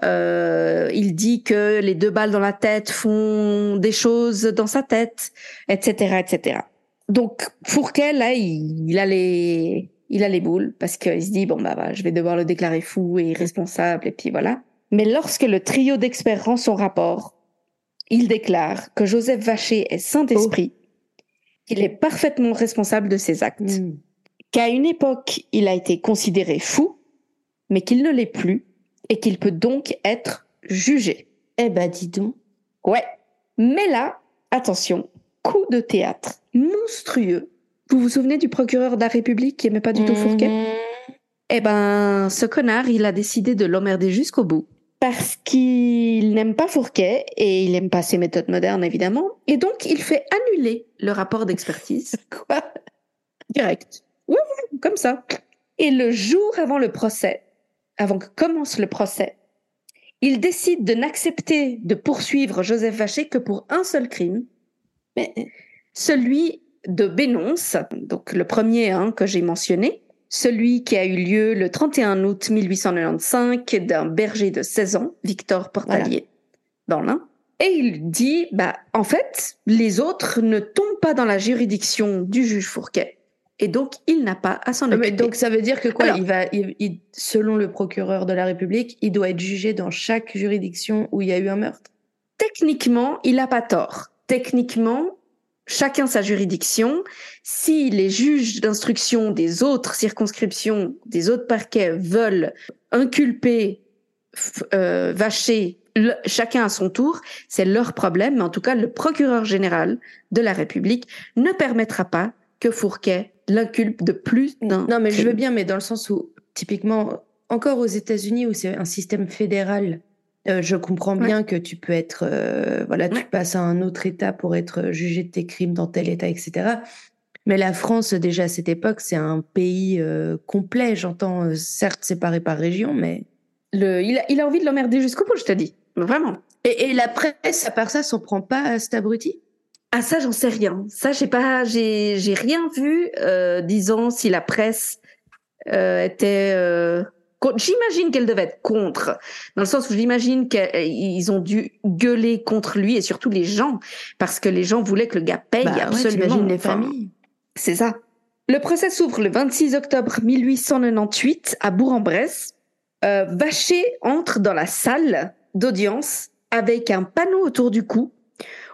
Euh, il dit que les deux balles dans la tête font des choses dans sa tête, etc., etc. Donc Fourquet là, il, il a les il a les boules parce qu'il se dit bon bah, bah, je vais devoir le déclarer fou et irresponsable et puis voilà. Mais lorsque le trio d'experts rend son rapport, il déclare que Joseph Vacher est saint d'esprit, qu'il est parfaitement responsable de ses actes, hmm. qu'à une époque il a été considéré fou, mais qu'il ne l'est plus et qu'il peut donc être jugé.
Eh ben dis donc.
Ouais. Mais là, attention, coup de théâtre monstrueux vous vous souvenez du procureur de la République qui aimait pas du tout Fourquet? Mhm. Eh ben, ce connard, il a décidé de l'emmerder jusqu'au bout. Parce qu'il n'aime pas Fourquet et il n'aime pas ses méthodes modernes, évidemment. Et donc, il fait annuler le rapport d'expertise.
Quoi?
Direct. Oui, oui, comme ça. Et le jour avant le procès, avant que commence le procès, il décide de n'accepter de poursuivre Joseph Vacher que pour un seul crime, mais celui de Bénonce, donc le premier hein, que j'ai mentionné, celui qui a eu lieu le 31 août 1895 d'un berger de 16 ans, Victor Portalier, dans l'Ain. Et il dit, bah, en fait, les autres ne tombent pas dans la juridiction du juge Fourquet. Et donc, il n'a pas à s'en ah, occuper.
donc, ça veut dire que quoi? Il va, selon le procureur de la République, il doit être jugé dans chaque juridiction où il y a eu un meurtre?
Techniquement, il n'a pas tort. Techniquement, chacun sa juridiction. Si les juges d'instruction des autres circonscriptions, des autres parquets veulent inculper, euh, vacher chacun à son tour, c'est leur problème. Mais en tout cas, le procureur général de la République ne permettra pas que Fourquet l'inculpe de plus d'un.
Non, mais je veux bien, mais dans le sens où, typiquement, encore aux États-Unis, où c'est un système fédéral, euh, je comprends bien que tu peux être, euh, voilà, tu passes à un autre État pour être jugé de tes crimes dans tel État, etc. Mais la France, déjà à cette époque, c'est un pays euh, complet. J'entends, certes séparé par région, mais
le, il, a, il a envie de l'emmerder jusqu'au bout, je te dis, vraiment.
Et, et, la presse, à part ça, s'en prend pas à cet abruti?
Ah ça, j'en sais rien. Ça, j'ai pas, j'ai, j'ai rien vu disons si la presse était J'imagine qu'elle devait être contre, dans le sens où j'imagine qu'ils ont dû gueuler contre lui et surtout les gens, parce que les gens voulaient que le gars paye bah absolument.
les familles.
C'est ça. Le procès s'ouvre le 26 octobre 1898 à Bourg-en-Bresse. Euh, Vacher entre dans la salle d'audience avec un panneau autour du cou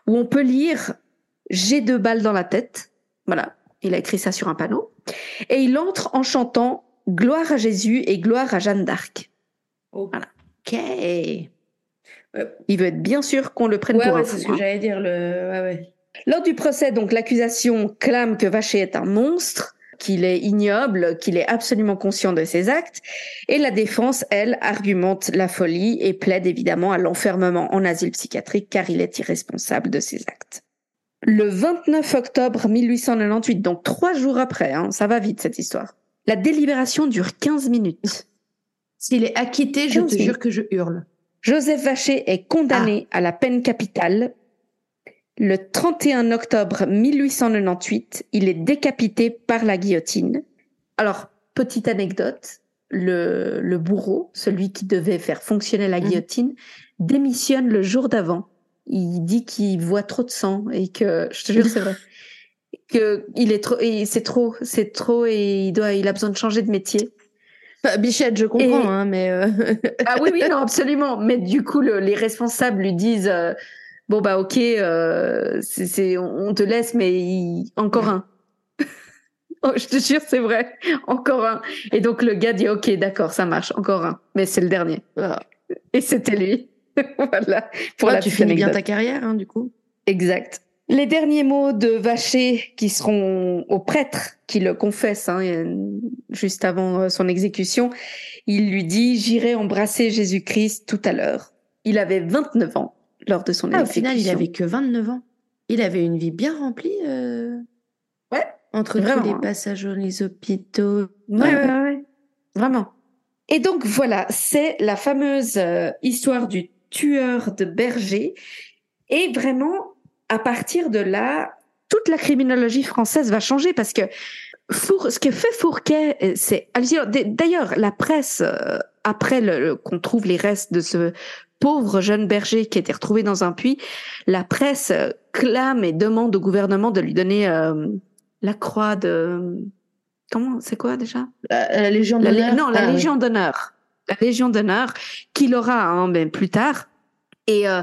où on peut lire J'ai deux balles dans la tête. Voilà, il a écrit ça sur un panneau. Et il entre en chantant Gloire à Jésus et gloire à Jeanne d'Arc.
Voilà. Ok.
Il veut être bien sûr qu'on le prenne
Ouais,
pour
ouais,
un
c'est ce que
hein.
j'allais dire. Le... Ouais, ouais.
Lors du procès, donc, l'accusation clame que Vacher est un monstre, qu'il est ignoble, qu'il est absolument conscient de ses actes. Et la défense, elle, argumente la folie et plaide évidemment à l'enfermement en asile psychiatrique car il est irresponsable de ses actes. Le 29 octobre 1898, donc trois jours après, hein, ça va vite cette histoire. La délibération dure 15 minutes.
S'il est acquitté, je
15
te
minutes.
jure que je hurle.
Joseph Vacher est condamné à la peine capitale. Le 31 octobre 1898, il est décapité par la guillotine. Alors, petite anecdote, le, le bourreau, celui qui devait faire fonctionner la
Mhm.
guillotine, démissionne le jour d'avant. Il dit qu'il voit trop de sang et que, je te jure, c'est vrai, que il est trop, c'est trop, c'est trop et il doit, il a besoin de changer de métier.
Bah, Bichette, je comprends,
Et-
hein, mais euh,
Ah oui, oui, non, absolument. Mais du coup, le- les responsables lui disent euh, bon bah ok, euh, c'est, on te laisse, mais il- encore un. oh, je te jure, c'est vrai, encore un. Et donc le gars dit ok, d'accord, ça marche, encore un, mais c'est le dernier.
voilà.
Et c'était lui. voilà. Pour
Ouais,
la
tu finis bien ta carrière, hein, du coup.
Exact. Les derniers mots de Vacher qui seront au prêtre qui le confesse hein, juste avant euh, son exécution, il lui dit J'irai embrasser Jésus-Christ tout à l'heure. Il avait 29 ans lors de son
Ah, au
exécution.
final, il avait que 29 ans. Il avait une vie bien remplie. euh,
Ouais,
Entre
Vraiment,
tous les
hein.
passages dans les hôpitaux.
Ouais, ouais, ouais, ouais. Vraiment. Et donc voilà, c'est la fameuse euh, histoire du tueur de berger. Et vraiment, à partir de là, toute la criminologie française va changer parce que Four, ce que fait Fourquet, euh, c'est D'ailleurs, la presse, euh, après le, le- qu'on trouve les restes de ce pauvre jeune berger qui a été retrouvé dans un puits, la presse euh, clame et demande au gouvernement de lui donner euh, la croix de... Comment C'est quoi déjà?
La, la Légion d'honneur.
non, la
Ah, oui.
Légion d'honneur. La Légion d'honneur qu'il aura hein, ben, plus tard. Et euh,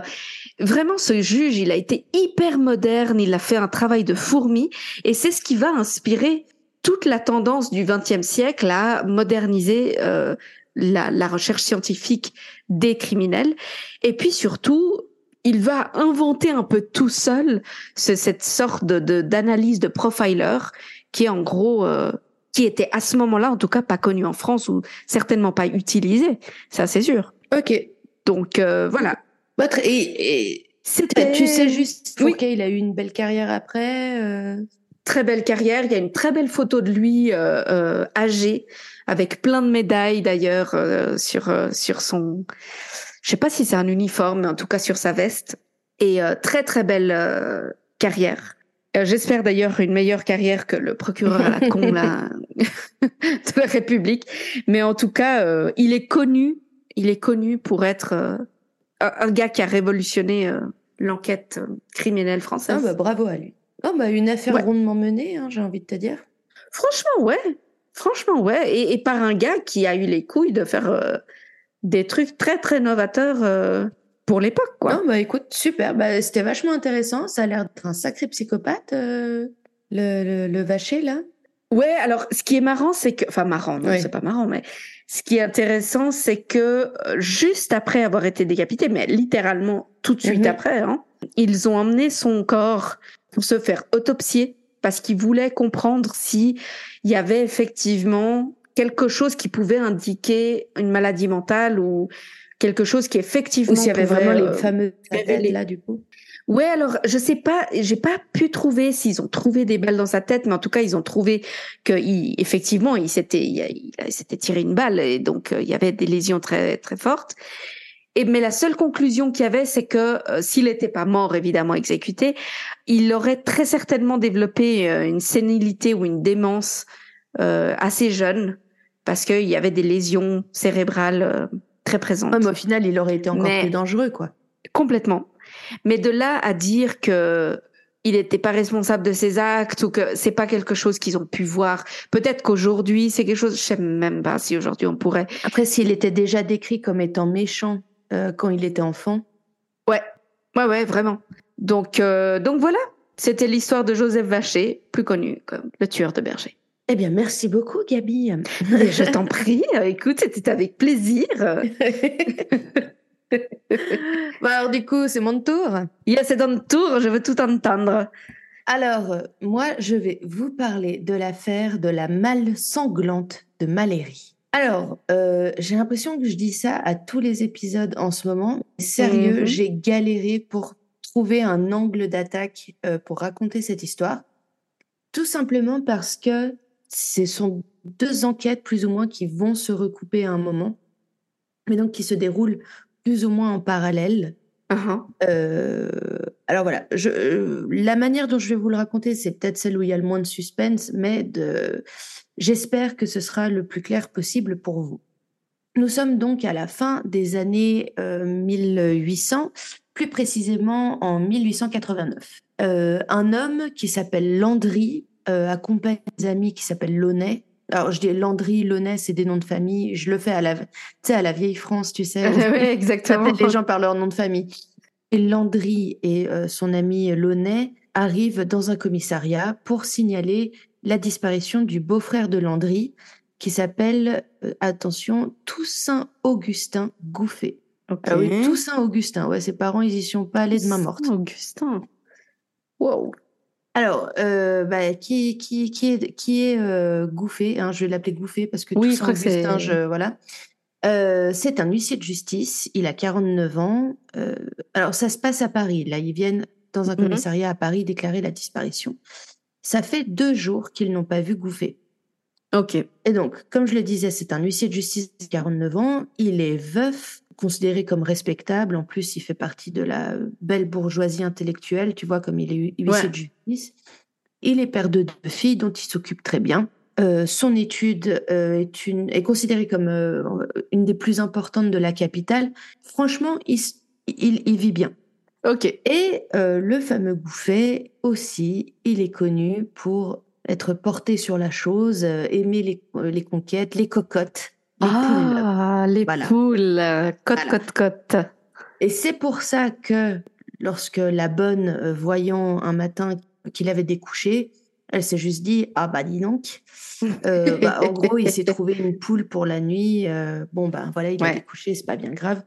vraiment, ce juge, il a été hyper moderne, il a fait un travail de fourmi, et c'est ce qui va inspirer toute la tendance du XXe siècle à moderniser euh, la, la recherche scientifique des criminels. Et puis surtout, il va inventer un peu tout seul ce- cette sorte de de- d'analyse de, profiler qui est en gros euh, qui était à ce moment-là, en tout cas, pas connu en France ou certainement pas utilisé. Ça, c'est sûr.
Ok.
Donc euh, voilà.
Très- et, et-
C'était.
tu sais juste,
Oui.
Il a eu une belle carrière après. euh,
très belle carrière. Il y a une très belle photo de lui euh, euh, âgé, avec plein de médailles d'ailleurs euh, sur euh, sur son. Je sais pas si c'est un uniforme, mais en tout cas sur sa veste. Et euh, très très belle euh, carrière. Euh, J'espère d'ailleurs une meilleure carrière que le procureur à la con là, de la République. Mais en tout cas, euh, il est connu. Il est connu pour être euh, un, un gars qui a révolutionné euh, l'enquête euh, criminelle française.
Ah, bah, bravo à lui. Oh, bah, une affaire
Ouais.
rondement menée, hein, j'ai envie de te dire.
Franchement, ouais. Franchement, ouais. Et, et par un gars qui a eu les couilles de faire euh, des trucs très, très novateurs euh, pour l'époque, quoi.
Non, bah écoute, super. Bah, c'était vachement intéressant. Ça a l'air d'être un sacré psychopathe, euh, le, le, le vacher, là.
Ouais, alors, ce qui est marrant, c'est que... Enfin, marrant, non,
Ouais.
c'est pas marrant, mais ce qui est intéressant, c'est que euh, juste après avoir été décapité, mais littéralement tout de suite
Mhm.
après, hein, ils ont emmené son corps pour se faire autopsier parce qu'ils voulaient comprendre si il y avait effectivement quelque chose qui pouvait indiquer une maladie mentale ou quelque chose qui effectivement
Ou s'il y avait vraiment
euh,
les fameux
révéler.
là, du coup.
Ouais, alors je sais pas, j'ai pas pu trouver s'ils ont trouvé des balles dans sa tête, mais en tout cas ils ont trouvé que il, effectivement il s'était il, s'était tiré une balle et donc euh, il y avait des lésions très très fortes. Et mais la seule conclusion qu'il y avait, c'est que euh, s'il n'était pas mort évidemment exécuté, il aurait très certainement développé euh, une sénilité ou une démence euh, assez jeune parce qu'il y avait des lésions cérébrales très présentes.
Ouais, mais au final, il aurait été encore
Mais-
plus dangereux, quoi.
Complètement. Mais de là à dire que il n'était pas responsable de ses actes ou que c'est pas quelque chose qu'ils ont pu voir. Peut-être qu'aujourd'hui c'est quelque chose. Je sais même pas si aujourd'hui on pourrait.
Après, s'il était déjà décrit comme étant méchant euh, quand il était enfant,
Ouais, ouais, ouais, vraiment. Donc, euh, donc voilà, c'était l'histoire de Joseph Vacher, plus connu comme le tueur de berger.
Eh bien, merci beaucoup, Gabi.
je t'en prie. Écoute, c'était avec plaisir.
bon, alors, du coup, c'est mon tour.
Yes, c'est ton tour. Je veux tout entendre.
Alors, moi, je vais vous parler de l'affaire de la malle sanglante de Maléry. Alors, euh, j'ai l'impression que je dis ça à tous les épisodes en ce moment. Sérieux, mhm. j'ai galéré pour trouver un angle d'attaque euh, pour raconter cette histoire. Tout simplement parce que ce sont deux enquêtes plus ou moins qui vont se recouper à un moment, mais donc qui se déroulent plus ou moins en parallèle. Uh-huh. Euh, alors voilà, je, euh, la manière dont je vais vous le raconter, c'est peut-être celle où il y a le moins de suspense, mais de, j'espère que ce sera le plus clair possible pour vous. Nous sommes donc à la fin des années 1800, euh, plus précisément en 1889. un homme qui s'appelle Landry accompagne des amis qui s'appellent Launay alors je dis Landry, Launay, c'est des noms de famille. Je le fais à la, à la vieille France, tu sais.
oui, exactement.
Les gens par leur nom de famille. Et Landry et euh, son ami Launay arrivent dans un commissariat pour signaler la disparition du beau-frère de Landry, qui s'appelle, euh, attention, Toussaint Augustin Gouffet. Ah oui, Toussaint Augustin. Ouais, ses parents, ils y sont pas allés de main morte.
Augustin. Wow.
Alors, euh, bah, qui, qui, qui est, qui est euh, Gouffé hein, Je vais l'appeler Gouffé parce que
oui,
tout
je Augustin,
je, voilà. Euh, c'est un huissier de justice. Il a 49 ans. Euh, alors, ça se passe à Paris. Là, ils viennent dans un mmh commissariat à Paris déclarer la disparition. Ça fait deux jours qu'ils n'ont pas vu Gouffé.
Ok.
Et donc, comme je le disais, c'est un huissier de justice de 49 ans. Il est veuf considéré comme respectable. En plus, il fait partie de la belle bourgeoisie intellectuelle, tu vois, comme il est huissier de justice. Il est père de deux filles dont il s'occupe très bien. Euh, son étude euh, est, une, est considérée comme euh, une des plus importantes de la capitale. Franchement, il, il, vit bien.
Ok.
Et le fameux Gouffet aussi, il est connu pour être porté sur la chose, aimer les, les conquêtes, les cocottes.
Les ah, poules. les poules. Cote, cote, cote.
Et c'est pour ça que lorsque la bonne, euh, voyant un matin qu'il avait découché, elle s'est juste dit Ah, bah, dis donc. Euh, bah, en gros, il s'est trouvé une poule pour la nuit. Euh, bon, ben voilà, il a découché, c'est pas bien grave.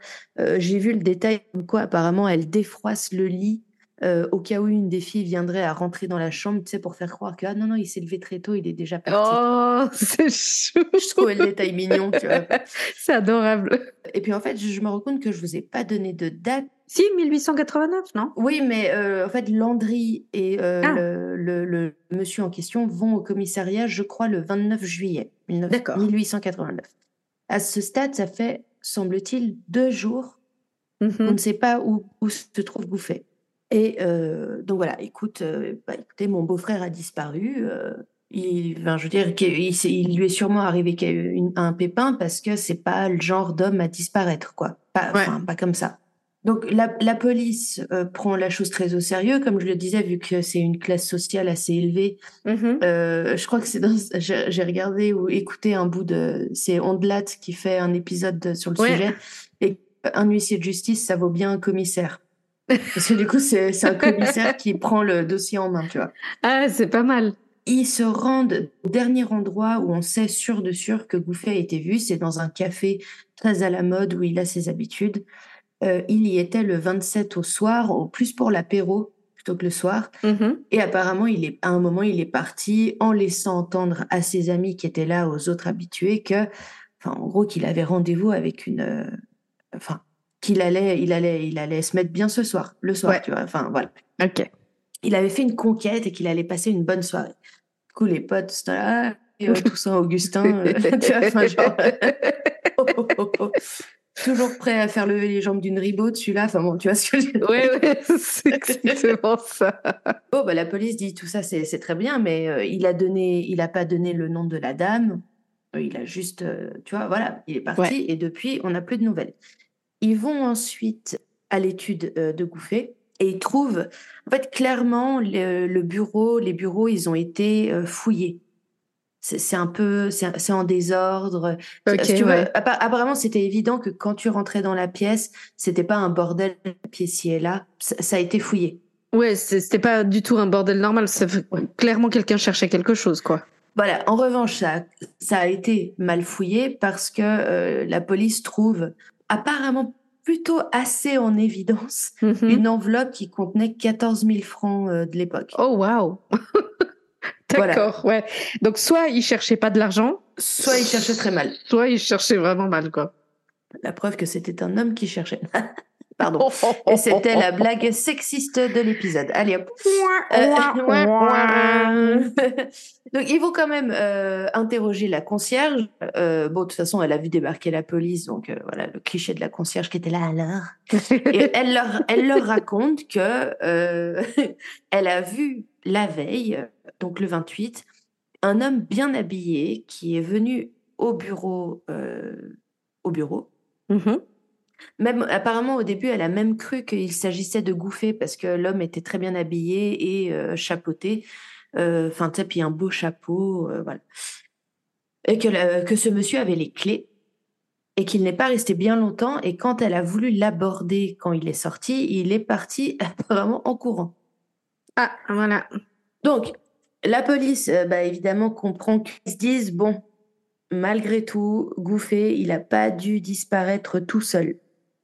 J'ai vu le détail quoi, apparemment, elle défroisse le lit euh, au cas où une des filles viendrait à rentrer dans la chambre, tu sais, pour faire croire que ah non, non, il s'est levé très tôt, il est déjà parti.
Oh, c'est chou.
Je trouvais le détail mignon, tu vois.
c'est adorable.
Et puis en fait, je, me rends compte que je vous ai pas donné de date.
Si, 1889, non?
Oui, mais euh, en fait, Landry et euh, ah. le, le, monsieur en question vont au commissariat, je crois, le 29 juillet 1889. À ce stade, ça fait, semble-t-il, deux jours. Mm-hmm. On ne sait pas où, où se trouve Gouffet. Et euh, donc voilà, écoute, euh, bah, écoutez, mon beau-frère a disparu. Euh, il, je veux dire, il, lui est sûrement arrivé un pépin parce que c'est pas le genre d'homme à disparaître, quoi. Pas, pas comme ça. Donc la, la police prend la chose très au sérieux, comme je le disais, vu que c'est une classe sociale assez élevée. Mmh je crois que c'est dans, j'ai regardé ou écouté un bout de, c'est Ondelat qui fait un épisode sur le sujet. Et un huissier de justice, ça vaut bien un commissaire. Parce que du coup, c'est un commissaire qui prend le dossier en main, tu vois.
Ah, c'est pas mal.
Ils se rendent au dernier endroit où on sait sûr de sûr que Gouffet a été vu. C'est dans un café très à la mode où il a ses habitudes. Euh, il y était le 27 au soir, au plus pour l'apéro plutôt que le soir. Mm-hmm. Et apparemment, il est, à un moment, il est parti en laissant entendre à ses amis qui étaient là, aux autres habitués, que, enfin, en gros, qu'il avait rendez-vous avec une, euh, enfin, qu'il allait, il allait, il allait se mettre bien ce soir, le soir, tu vois. Enfin, voilà.
Ok.
Il avait fait une conquête et qu'il allait passer une bonne soirée. Du coup, les potes, c'était là, et, tout ça, Augustin, euh, tu vois, enfin, genre, oh, oh, oh, toujours prêt à faire lever les jambes d'une ribot celui-là. Enfin bon, tu vois ce que je veux dire.
Oui, oui, c'est exactement ça.
Bon, bah, la police dit tout ça, c'est très bien, mais euh, il a donné, il a pas donné le nom de la dame. Euh, il a juste, tu vois, voilà, il est parti et depuis, on n'a plus de nouvelles. Ils vont ensuite à l'étude euh, de Gouffet et ils trouvent, en fait, clairement, le, bureau, les bureaux, ils ont été euh, fouillés. c'est un peu, c'est en désordre.
Ok,
Si tu veux,
ouais.
appa- apparemment, c'était évident que quand tu rentrais dans la pièce, c'était pas un bordel pied et là. Ça, a été fouillé.
Ouais, c'était pas du tout un bordel normal. Clairement, quelqu'un cherchait quelque chose, quoi.
Voilà. En revanche, ça, ça a été mal fouillé parce que euh, la police trouve apparemment plutôt assez en évidence
Mhm.
une enveloppe qui contenait 14 000 francs euh, de l'époque.
Oh, waouh. D'accord, ouais. Donc, soit il cherchait pas de l'argent,
Soit il cherchait très mal.
soit il cherchait vraiment mal, quoi.
La preuve que c'était un homme qui cherchait. Pardon. Et c'était la blague sexiste de l'épisode. Allez hop. Euh, Donc ils vont quand même euh, interroger la concierge. Euh, bon, de toute façon, elle a vu débarquer la police, donc voilà le cliché de la concierge qui était là alors. Et elle leur, elle leur raconte que elle a vu la veille, donc le 28, un homme bien habillé qui est venu au bureau, au bureau.
Mhm.
Même apparemment au début, elle a même cru qu'il s'agissait de Gouffé parce que l'homme était très bien habillé et euh, chapeauté. Euh, Enfin, tu sais, puis un beau chapeau, euh, voilà. Et que, la- que ce monsieur avait les clés et qu'il n'est pas resté bien longtemps. Et quand elle a voulu l'aborder quand il est sorti, il est parti apparemment en courant.
Ah, voilà.
Donc, la police, euh, bah, évidemment, comprend qu'ils se disent bon, malgré tout, Gouffé, il n'a pas dû disparaître tout seul.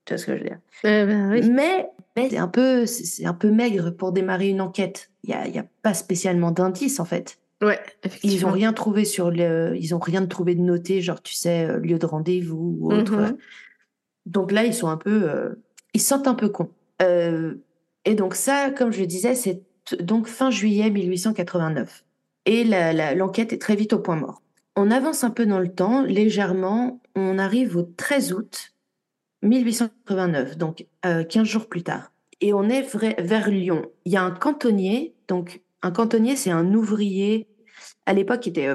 Tu vois ce que je veux dire?
Eh ben, oui.
Mais, mais c'est un peu, c'est un peu maigre pour démarrer une enquête. Il y a, y a pas spécialement d'indices en fait.
Ouais,
Ils ont rien trouvé sur le, ils ont rien de trouvé de noté, genre tu sais euh, lieu de rendez-vous ou autre.
Mhm.
Donc là, ils sont un peu, euh, ils se sentent un peu cons. Euh, et donc ça, comme je le disais, c'est donc fin juillet 1889. Et l'enquête est très vite au point mort. On avance un peu dans le temps, légèrement. On arrive au 13 août 1889, donc euh, 15 jours plus tard. Et on est vrai- vers Lyon. Il y a un cantonnier, donc un cantonnier, c'est un ouvrier, à l'époque, qui était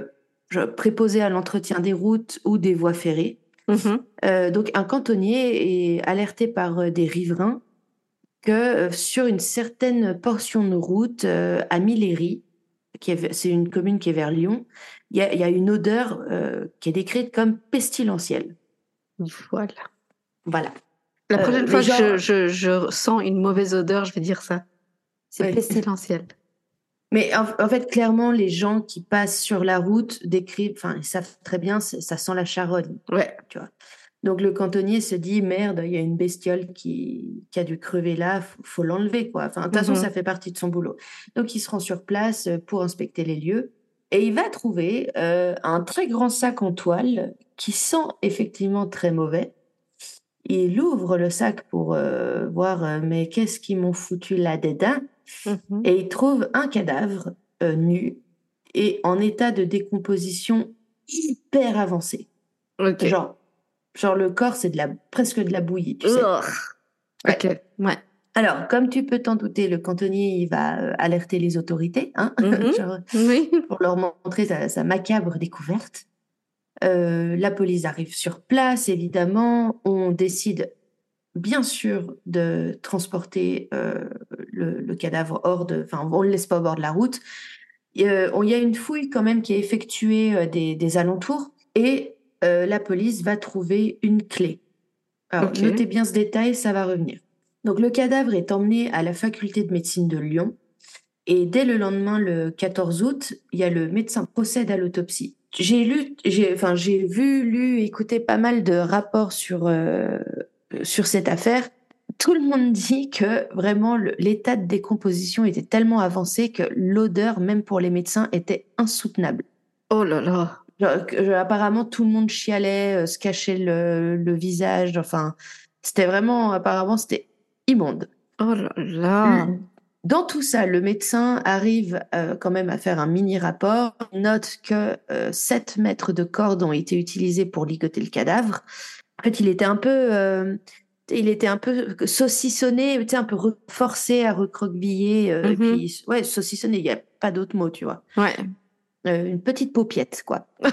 euh, préposé à l'entretien des routes ou des voies ferrées.
Mhm.
Euh, donc un cantonnier est alerté par euh, des riverains que sur une certaine portion de route à est- c'est une commune qui est vers Lyon, il y a, il y a une odeur qui est décrite comme pestilentielle.
Voilà.
Voilà.
La
Euh,
prochaine fois que
gens-
je, je, je sens une mauvaise odeur, je vais dire ça. C'est
Ouais.
pestilentiel.
Mais en, en fait, clairement, les gens qui passent sur la route décrivent, enfin, ils savent très bien, ça sent la charogne.
Ouais.
Donc le cantonnier se dit merde, il y a une bestiole qui, qui a dû crever là, faut, faut l'enlever quoi. Enfin, de toute façon,
Mhm.
ça fait partie de son boulot. Donc il se rend sur place euh, pour inspecter les lieux et il va trouver euh, un très grand sac en toile qui sent effectivement très mauvais. Il ouvre le sac pour euh, voir euh, mais qu'est-ce qu'ils m'ont foutu là dedans
Mhm.
et il trouve un cadavre euh, nu et en état de décomposition hyper avancé.
Ok.
Genre, genre le corps, c'est de la, presque de la bouillie, tu sais.
Ok. Ouais.
Alors, comme tu peux t'en douter, le cantonnier, il va alerter les autorités, hein,
Mhm.
genre,
Oui.
pour leur montrer sa, sa macabre découverte. Euh, la police arrive sur place, évidemment. On décide, bien sûr, de transporter euh, le, le cadavre hors de... Enfin, on ne le laisse pas au bord de la route. Euh, Il y a une fouille quand même qui est effectuée des, des alentours et la police va trouver une clé. Alors, notez bien ce détail, ça va revenir. Donc, le cadavre est emmené à la faculté de médecine de Lyon et dès le lendemain, le 14 août, il y a le médecin procède à l'autopsie. J'ai lu, j'ai, enfin, j'ai vu, lu, écouté pas mal de rapports sur, euh, sur cette affaire. Tout le monde dit que vraiment l'état de décomposition était tellement avancé que l'odeur, même pour les médecins, était insoutenable.
Oh là là.
Genre, genre, apparemment, tout le monde chialait, euh, se cachait le, le visage. Enfin, c'était vraiment, apparemment, c'était immonde.
Oh là là.
Dans tout ça, le médecin arrive euh, quand même à faire un mini rapport, Il note que euh, 7 mètres de corde ont été utilisés pour ligoter le cadavre. En fait, il était un peu, euh, il était un peu saucissonné, tu sais, un peu forcé à recroqueviller. et puis, ouais, saucissonné, il n'y a pas d'autre mot, tu vois.
Ouais.
Une petite paupiette, quoi.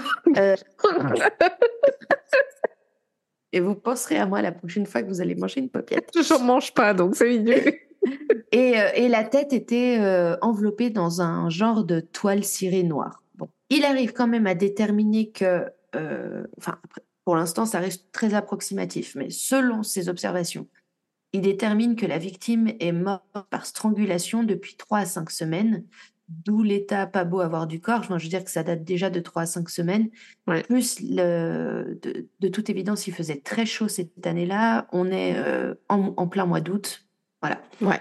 Et vous penserez à moi la prochaine fois que vous allez manger une paupiette.
J'en mange pas, donc c'est mignon.
Et, euh, et la tête était euh, enveloppée dans un genre de toile cirée noire. Bon. il arrive quand même à déterminer que, euh, enfin, pour l'instant, ça reste très approximatif, mais selon ses observations, il détermine que la victime est morte par strangulation depuis 3 à 5 semaines, d'où l'état pas beau avoir du corps. je veux dire que ça date déjà de 3 à 5 semaines. Plus, le, de, toute évidence, il faisait très chaud cette année-là. On est euh, en, plein mois d'août. Voilà.
Ouais.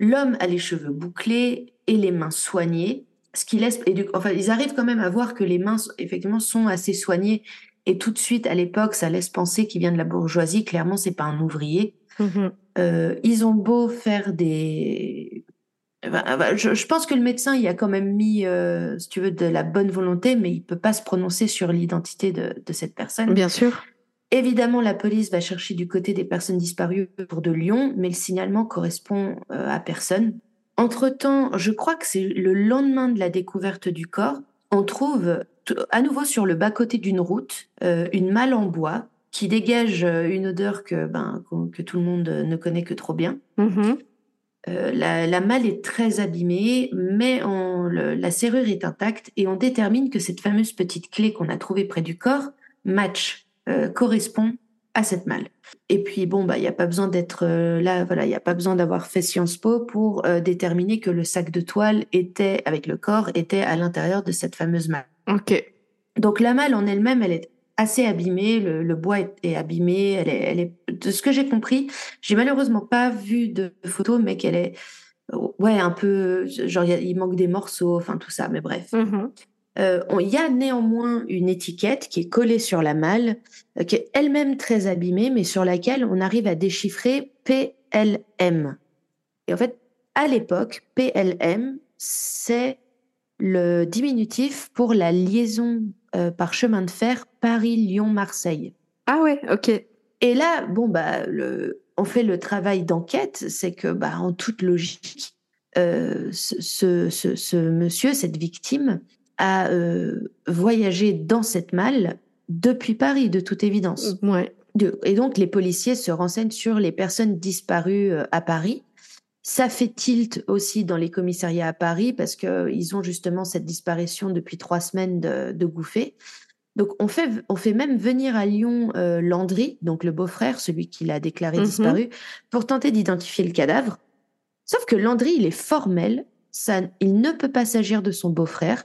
L'homme a les cheveux bouclés et les mains soignées. Ce qui laisse, et enfin, ils arrivent quand même à voir que les mains, effectivement, sont assez soignées. Et tout de suite, à l'époque, ça laisse penser qu'il vient de la bourgeoisie. Clairement, c'est pas un ouvrier. Mmh euh, ils ont beau faire des... je, pense que le médecin, il a quand même mis, euh, si tu veux, de la bonne volonté, mais il peut pas se prononcer sur l'identité de, cette personne.
Bien sûr.
Évidemment, la police va chercher du côté des personnes disparues pour de Lyon, mais le signalement correspond euh, à personne. Entre-temps, je crois que c'est le lendemain de la découverte du corps, on trouve à nouveau sur le bas-côté d'une route une malle en bois qui dégage euh, une odeur que, ben, que tout le monde ne connaît que trop bien.
Mm-hmm.
Euh, la, malle est très abîmée, mais on, la serrure est intacte et on détermine que cette fameuse petite clé qu'on a trouvée près du corps match, euh, correspond à cette malle. Et puis bon, bah il n'y a pas besoin d'être là, voilà, il n'y a pas besoin d'avoir fait Sciences Po pour déterminer que le sac de toile était avec le corps était à l'intérieur de cette fameuse malle.
Ok.
Donc la malle en elle-même, elle est assez abîmée, le, bois est, abîmé, elle est, elle est, de ce que j'ai compris, j'ai malheureusement pas vu de photos, mais qu'elle est, ouais, un peu, genre il manque des morceaux, enfin tout ça, mais bref.
Mm-hmm.
Euh, il y a néanmoins une étiquette qui est collée sur la malle, euh, qui est elle-même très abîmée, mais sur laquelle on arrive à déchiffrer PLM. Et en fait, à l'époque, PLM, c'est le diminutif pour la liaison euh, par chemin de fer Paris-Lyon-Marseille.
Ah ouais, ok.
Et là, bon, bah, le, on fait le travail d'enquête, c'est que, bah, en toute logique, euh, ce, ce, ce, monsieur, cette victime, a euh, voyagé dans cette malle depuis Paris, de toute évidence.
Ouais.
et donc, les policiers se renseignent sur les personnes disparues à Paris. Ça fait tilt aussi dans les commissariats à Paris parce qu'ils ont justement cette disparition depuis trois semaines de, de Gouffet. Donc on fait, on fait même venir à Lyon euh, Landry, donc le beau-frère, celui qui l'a déclaré mhm. disparu, pour tenter d'identifier le cadavre. Sauf que Landry, il est formel, ça, il ne peut pas s'agir de son beau-frère,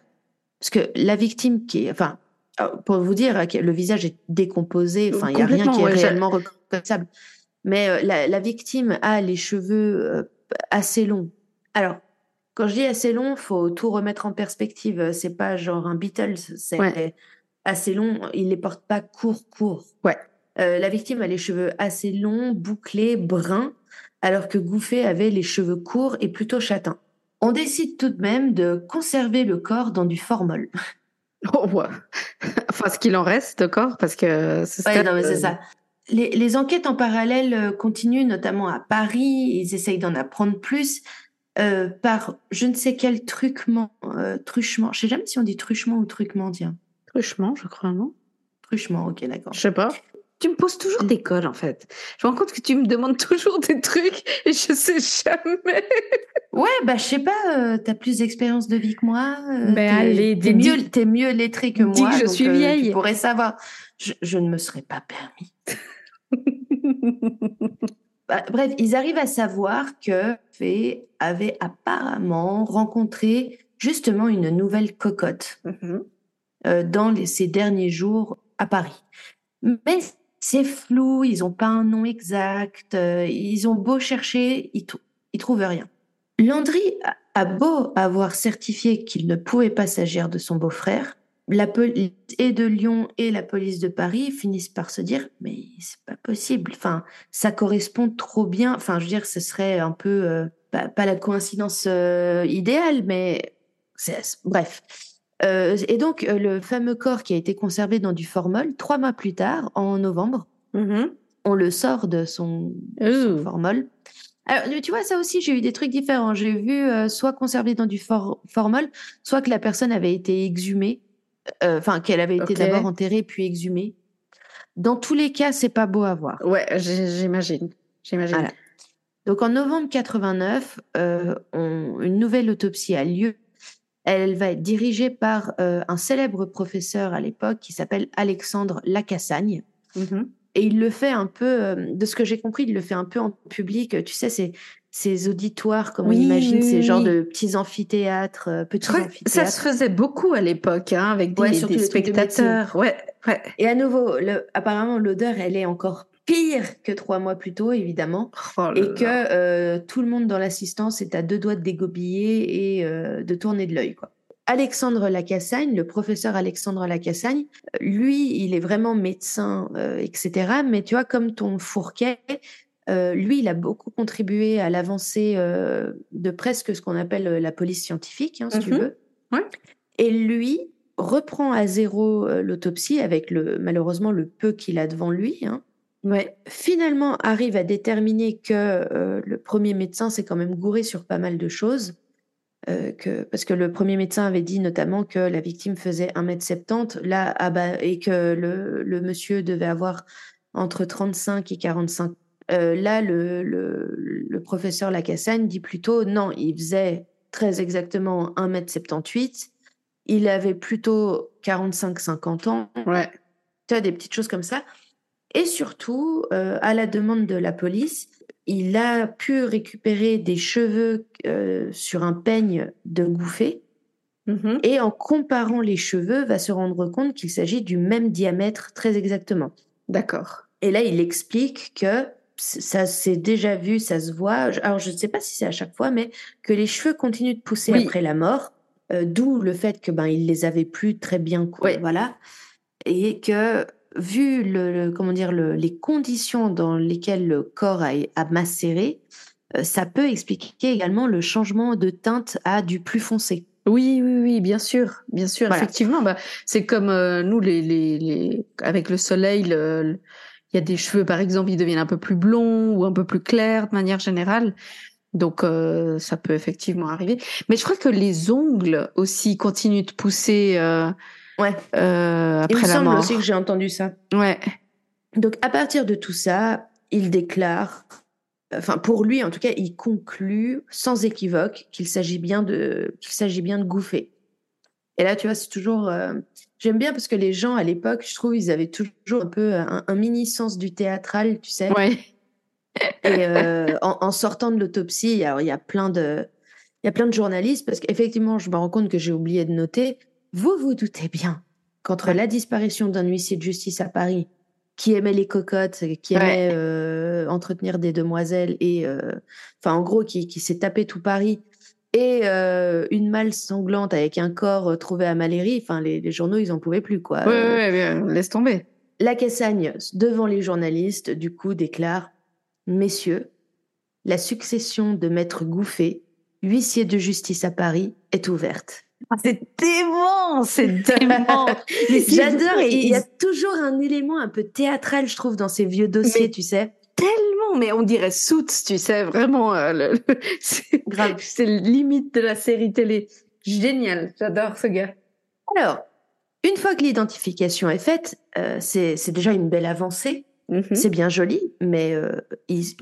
parce que la victime qui est, enfin, euh, pour vous dire, le visage est décomposé, enfin, il n'y a rien qui est réellement reconnaissable. Mais euh, la, la, victime a les cheveux assez long. Alors, quand je dis assez long, faut tout remettre en perspective. C'est pas genre un Beatles, c'est assez long. Il les porte pas court, court.
Ouais.
Euh, la victime a les cheveux assez longs, bouclés, bruns, alors que Gouffet avait les cheveux courts et plutôt châtains. On décide tout de même de conserver le corps dans du formol.
Oh, ouais. enfin, ce qu'il en reste de corps, parce que
c'est ouais, non, mais c'est ça les, enquêtes en parallèle euh, continuent, notamment à Paris. Ils essayent d'en apprendre plus euh, par je ne sais quel truchement. Euh, truchement. Je sais jamais si on dit truchement ou truchement, tiens.
Truchement, je crois, non?
Truchement, ok, d'accord.
Je sais pas. Tu me poses toujours des codes, en fait. Je me rends compte que tu me demandes toujours des trucs et je sais jamais.
ouais, bah, je sais pas, tu as plus d'expérience de vie que moi.
ben, allez,
t'es mieux, es mieux lettré que moi.
Dis que je suis vieille.
Tu pourrais savoir. Je, je ne me serais pas permis. Bah, bref, ils arrivent à savoir que Fay avait apparemment rencontré justement une nouvelle cocotte
mm-hmm.
euh, dans ces derniers jours à Paris. Mais c'est flou, ils n'ont pas un nom exact, euh, ils ont beau chercher, ils, ne trouvent rien. Landry a beau avoir certifié qu'il ne pouvait pas s'agir de son beau-frère, la police et de Lyon et la police de Paris finissent par se dire mais c'est pas possible. Enfin, ça correspond trop bien. Enfin, je veux dire, ce serait un peu euh, pas, la coïncidence euh, idéale, mais bref. Euh, et donc le fameux corps qui a été conservé dans du formol trois mois plus tard, en novembre,
mm-hmm.
on le sort de son, formol. Alors, tu vois, ça aussi, j'ai eu des trucs différents. J'ai vu soit conservé dans du formol, soit que la personne avait été exhumée euh, enfin qu'elle avait été d'abord enterrée puis exhumée. Dans tous les cas, c'est pas beau à voir.
Ouais, j'imagine. J'imagine.
Donc en novembre 89, euh, une nouvelle autopsie a lieu. Elle va être dirigée par euh, un célèbre professeur à l'époque qui s'appelle Alexandre Lacassagne.
Mhm.
Et il le fait un peu, euh, de ce que j'ai compris, il le fait un peu en public. Tu sais, c'est ces auditoires, comme
Oui,
on imagine,
oui,
ces genres de petits amphithéâtres, euh, petits
que ça se
amphithéâtres.
faisait beaucoup à l'époque, hein, avec des,
Ouais, de
spectateurs. Ouais, ouais.
Et à nouveau, le- apparemment, l'odeur, elle est encore pire que trois mois plus tôt, évidemment.
Oh
et que euh, tout le monde dans l'assistance est à deux doigts de dégobiller et euh, de tourner de l'œil. Alexandre Lacassagne, le professeur Alexandre Lacassagne, lui, il est vraiment médecin, euh, etc. Mais tu vois, comme ton Fourquet, lui, il a beaucoup contribué à l'avancée de presque ce qu'on appelle la police scientifique, hein, si tu
Mhm.
veux.
Ouais.
Et lui reprend à zéro l'autopsie avec le malheureusement le peu qu'il a devant lui. hein
Ouais.
finalement arrive à déterminer que euh, le premier médecin s'est quand même gouré sur pas mal de choses. euh, que, parce que le premier médecin avait dit notamment que la victime faisait 1m70 là, ah bah, et que le, le monsieur devait avoir entre 35 et 45. Euh, là, le, le, le professeur Lacassagne dit plutôt non, il faisait très exactement 1m78. Il avait plutôt 45-50 ans
Ouais.
tu as des petites choses comme ça. Et surtout, euh, à la demande de la police, il a pu récupérer des cheveux euh, sur un peigne de Gouffé
Mhm.
et en comparant les cheveux, va se rendre compte qu'il s'agit du même diamètre très exactement.
D'accord.
Et là, il explique que ça s'est déjà vu, ça se voit. Alors, je ne sais pas si c'est à chaque fois, mais que les cheveux continuent de pousser
Oui.
après la mort, euh, d'où le fait que ben il les avait plus très bien,
Ouais.
voilà, et que vu le, le- comment dire le- les conditions dans lesquelles le corps a, a macéré, euh, ça peut expliquer également le changement de teinte à du plus foncé.
Oui, oui, oui, bien sûr, bien sûr,
Voilà.
effectivement. Bah, c'est comme euh, nous, les, les, les, avec le soleil, le- le- il y a des cheveux, par exemple, ils deviennent un peu plus blonds ou un peu plus clairs de manière générale. Donc, euh, ça peut effectivement arriver. Mais je crois que les ongles aussi continuent de pousser euh,
Ouais.
euh,
Il me
après la
semble
mort.
aussi que j'ai entendu ça.
Ouais.
Donc, à partir de tout ça, il déclare, enfin, pour lui, en tout cas, il conclut sans équivoque qu'il s'agit bien de, qu'il s'agit bien de Gouffé. Et là, tu vois, c'est toujours, euh, j'aime bien parce que les gens, à l'époque, je trouve, ils avaient toujours un peu un, un mini sens du théâtral, tu sais.
Ouais.
Et euh, en, en sortant de l'autopsie, alors, il y a plein de, il y a plein de journalistes parce qu'effectivement, je me rends compte que j'ai oublié de noter. Vous vous doutez bien qu'entre la disparition d'un huissier de justice à Paris, qui aimait les cocottes, qui
Ouais.
aimait euh, entretenir des demoiselles et, euh, enfin, en gros, qui, qui s'est tapé tout Paris, et euh, une malle sanglante avec un corps trouvé à Maléry, enfin, les, les journaux, ils en pouvaient plus, quoi.
Ouais,
Euh,
ouais, ouais, ouais, laisse tomber.
la Cassagne, devant les journalistes, du coup, déclare Messieurs, la succession de Maître Gouffé, huissier de justice à Paris, est ouverte.
Ah, c'est dément, c'est dément.
J'adore, et il y a toujours un élément un peu théâtral, je trouve, dans ces vieux dossiers,
Mais-
tu sais.
tellement, mais on dirait Suits, tu sais, vraiment. euh, c'est
Grave.
c'est limite de la série télé. Génial, j'adore ce gars.
Alors, une fois que l'identification est faite, euh, c'est déjà une belle avancée.
Mhm.
C'est bien joli, mais euh, ils-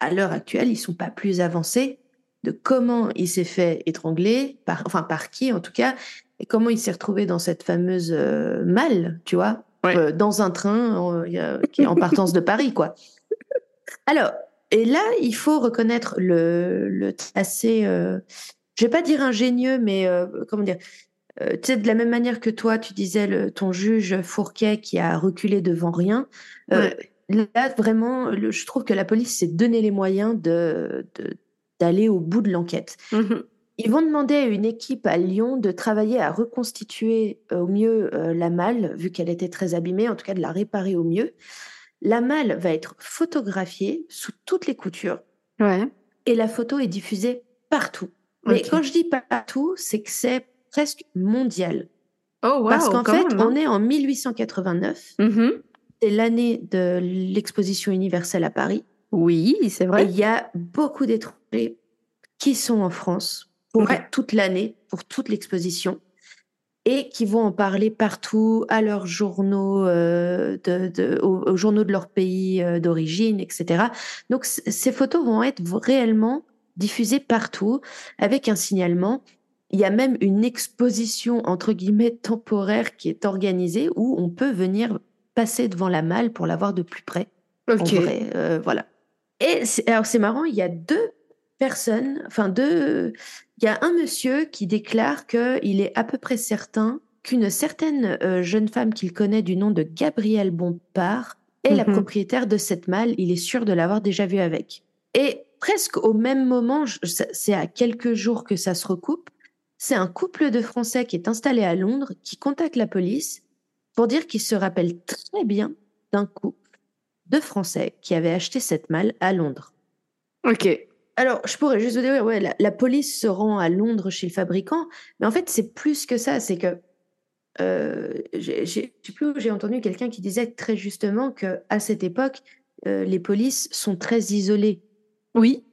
à l'heure actuelle, ils sont pas plus avancés de comment il s'est fait étrangler, par, enfin par qui en tout cas, et comment il s'est retrouvé dans cette fameuse euh, malle, tu vois,
Ouais.
euh, dans un train euh, qui est en partance de Paris, quoi. Alors, et là, il faut reconnaître le, le assez, je vais pas dire ingénieux, mais comment dire, tu sais, de la même manière que toi, tu disais le, ton juge Fourquet qui a reculé devant rien. Là, vraiment, le- je trouve que la police s'est donné les moyens de, de- d'aller au bout de l'enquête.
Mhm.
Ils vont demander à une équipe à Lyon de travailler à reconstituer euh, au mieux euh, la malle, vu qu'elle était très abîmée, en tout cas de la réparer au mieux. La malle va être photographiée sous toutes les coutures
Ouais.
et la photo est diffusée partout. Mais quand je dis partout, c'est que c'est presque mondial.
Oh, wow,
Parce qu'en fait,
même, hein.
on est en 1889,
Mhm.
c'est l'année de l'exposition universelle à Paris.
Oui, c'est
Et
vrai.
il y a beaucoup d'étrangers qui sont en France pour
Ouais.
toute l'année, pour toute l'exposition, et qui vont en parler partout, à leurs journaux, euh, de, de- aux, aux journaux de leur pays euh, d'origine, etc. Donc ces photos vont être réellement diffusées partout, avec un signalement Il y a même une exposition entre guillemets temporaire qui est organisée où on peut venir passer devant la malle pour la voir de plus près.
Ok.
En vrai, euh, voilà. Et alors c'est marrant, il y a deux personnes, enfin deux, il y a un monsieur qui déclare qu'il est à peu près certain qu'une certaine euh, jeune femme qu'il connaît du nom de Gabrielle Bompard est la
Mhm.
propriétaire de cette malle. Il est sûr de l'avoir déjà vue avec. Et presque au même moment, c'est à quelques jours que ça se recoupe, c'est un couple de Français qui est installé à Londres qui contacte la police pour dire qu'il se rappelle très bien d'un couple de Français qui avaient acheté cette malle à Londres.
Ok.
Alors, je pourrais juste vous dire, ouais, la, la police se rend à Londres chez le fabricant, mais en fait, c'est plus que ça. C'est que euh, j'ai- plus où j'ai entendu quelqu'un qui disait très justement que à cette époque, euh, les polices sont très isolées.
Oui.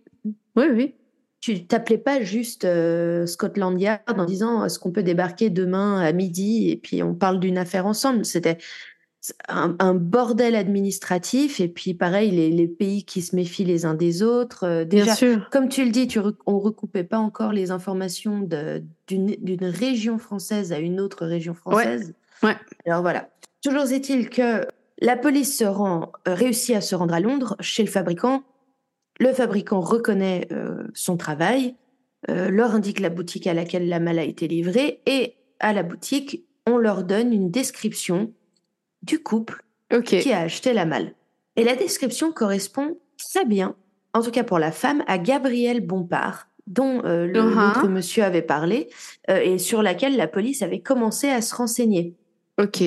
Oui, oui.
Tu t'appelais pas juste euh, Scotland Yard en disant est-ce qu'on peut débarquer demain à midi et puis on parle d'une affaire ensemble. C'était un, un bordel administratif et puis pareil les, les pays qui se méfient les uns des autres. Euh,
Bien
déjà,
sûr.
comme tu le dis, tu rec- on recoupait pas encore les informations d'une région française à une autre région française.
ouais.
Alors voilà. Toujours est-il que la police se rend, euh, réussit à se rendre à Londres chez le fabricant. Le fabricant reconnaît euh, son travail, leur indique la boutique à laquelle la malle a été livrée et à la boutique, on leur donne une description du couple qui a acheté la malle. Et la description correspond très bien, en tout cas pour la femme, à Gabrielle Bompard, dont euh,
Uh-huh.
l'autre monsieur avait parlé, euh, et sur laquelle la police avait commencé à se renseigner.
Ok.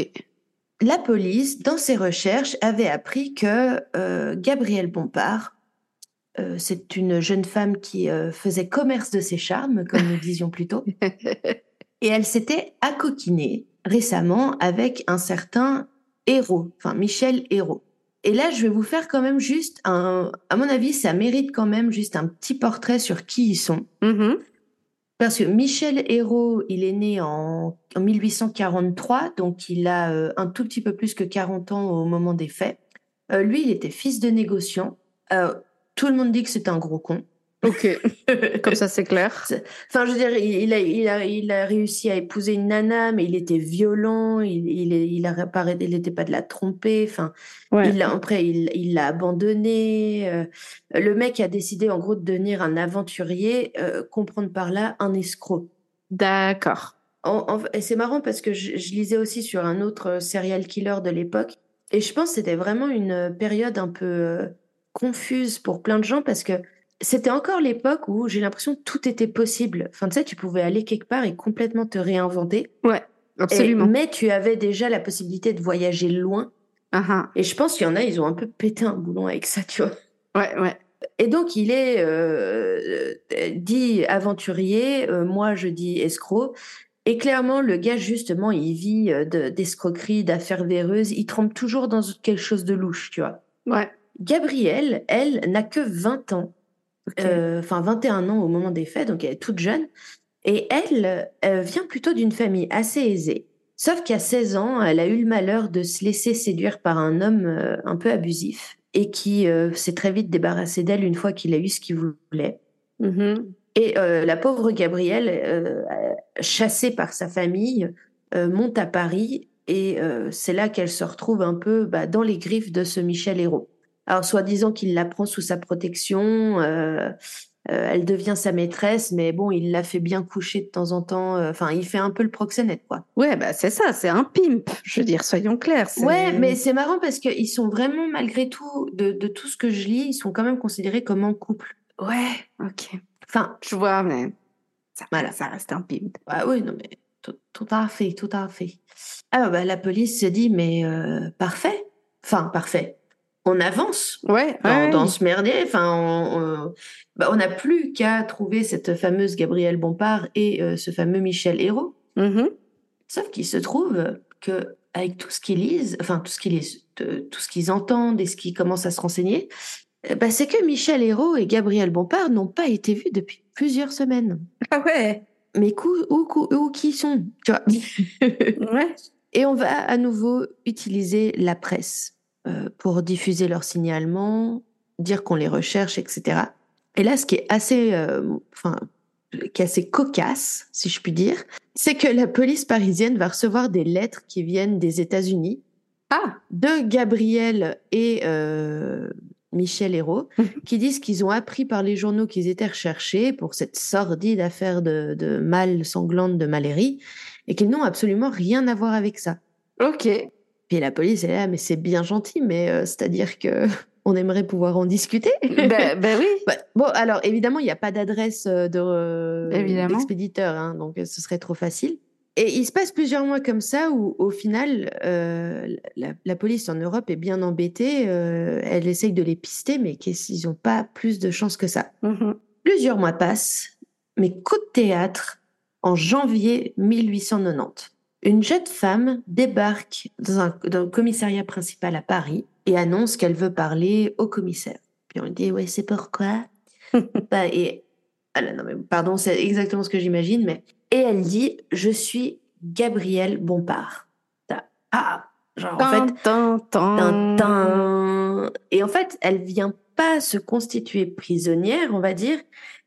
La police, dans ses recherches, avait appris que euh, Gabrielle Bompard, c'est une jeune femme qui faisait commerce de ses charmes, comme nous disions plus tôt, et elle s'était accoquinée récemment avec un certain Hérault, enfin Michel Hérault. Et là, je vais vous faire quand même juste un, à mon avis, ça mérite quand même juste un petit portrait sur qui ils sont.
Mhm.
Parce que Michel Hérault, il est né en, en 1843, donc il a euh, un tout petit peu plus que 40 ans au moment des faits. Euh, lui, il était fils de négociant. Euh, tout le monde dit que c'est un gros con.
Ok. Comme ça, c'est clair.
Enfin, je veux dire, il, il a, il, a, il a réussi à épouser une nana, mais il était violent, il, il, il a réparé, il n'était pas de la tromper. Enfin,
Ouais.
il après, il, il l'a abandonné. euh, le mec a décidé, en gros, de devenir un aventurier, euh, comprendre par là un escroc.
D'accord.
Et c'est marrant parce que je, je lisais aussi sur un autre serial killer de l'époque. Et je pense que c'était vraiment une période un peu euh, confuse pour plein de gens parce que c'était encore l'époque où j'ai l'impression que tout était possible. Enfin, tu sais, tu pouvais aller quelque part et complètement te réinventer.
Ouais.
Et-
Absolument.
mais tu avais déjà la possibilité de voyager loin.
Ah, ah.
Et je pense qu'il y en a, ils ont un peu pété un boulon avec ça, tu vois.
Ouais, ouais.
Et donc, il est euh, euh, dit aventurier, euh, moi je dis escroc. Et clairement, le gars, justement, il vit de- d'escroquerie, d'affaires véreuses. Il trempe toujours dans quelque chose de louche, tu vois.
Ouais.
Gabrielle, elle, n'a que 20 ans,
Ok.
euh, enfin 21 ans au moment des faits, donc elle est toute jeune. Et elle euh, vient plutôt d'une famille assez aisée. Sauf qu'à 16 ans, elle a eu le malheur de se laisser séduire par un homme euh, un peu abusif et qui euh, s'est très vite débarrassé d'elle une fois qu'il a eu ce qu'il voulait.
Mhm.
Et euh, la pauvre Gabrielle, euh, chassée par sa famille, monte à Paris et c'est là qu'elle se retrouve un peu bah, dans les griffes de ce Michel Hérault. Alors, soi-disant qu'il la prend sous sa protection, euh, euh, elle devient sa maîtresse, mais bon, il la fait bien coucher de temps en temps. euh, Enfin, il fait un peu le proxénète, quoi.
Ouais, bah c'est ça, c'est un pimp. Je veux dire, soyons clairs.
Ouais, mais c'est marrant parce qu'ils sont vraiment, malgré tout, de, de tout ce que je lis, ils sont quand même considérés comme un couple.
Ouais, ok.
Enfin,
Je vois, mais ça,
Voilà.
ça reste un pimp.
Ah oui, non, mais tout, tout à fait, tout à fait. Ah bah, la police se dit, mais euh, parfait. Enfin, parfait. On avance
Ouais,
dans,
ouais,
dans ce merdier. Enfin, on on- bah, on n'a plus qu'à trouver cette fameuse Gabrielle Bompard et euh, ce fameux Michel Hérault.
Mhm.
Sauf qu'il se trouve que avec tout ce qu'ils lisent, enfin tout ce qu'ils lisent, tout ce qu'ils entendent et ce qu'ils commencent à se renseigner, euh, bah, c'est que Michel Hérault et Gabrielle Bompard n'ont pas été vus depuis plusieurs semaines.
Ah ouais.
Mais où, cou- où qui sont tu vois?
Ouais.
Et on va à nouveau utiliser la presse pour diffuser leurs signalements, dire qu'on les recherche, etc. Et là, ce qui est assez, euh, enfin, qui est assez cocasse, si je puis dire, c'est que la police parisienne va recevoir des lettres qui viennent des États-Unis
Ah,
de Gabriel et euh, Michel Hérault, qui disent qu'ils ont appris par les journaux qu'ils étaient recherchés pour cette sordide affaire de, de mal sanglante de Maléry, et qu'ils n'ont absolument rien à voir avec ça.
ok.
Puis la police est là, mais c'est bien gentil, mais euh, c'est-à-dire que on aimerait pouvoir en discuter.
ben, ben oui.
Bah, bon, alors évidemment, il n'y a pas d'adresse euh, de euh, hein, donc ce serait trop facile. Et il se passe plusieurs mois comme ça où, au final, euh, la, la police en Europe est bien embêtée. elle essaye de les pister, mais qu'ils n'ont pas plus de chance que ça.
Mhm.
Plusieurs mois passent, mais coup de théâtre, en janvier 1890. Une jeune femme débarque dans, un, dans le commissariat principal à Paris et annonce qu'elle veut parler au commissaire. Puis on lui dit, ouais, c'est pourquoi? Bah, et, ah non, mais pardon, c'est exactement ce que j'imagine, mais... Et elle dit, je suis Gabrielle Bompard. Ah, genre en fait,
Tin, tin.
tin. Et en fait, elle vient pas se constituer prisonnière, on va dire.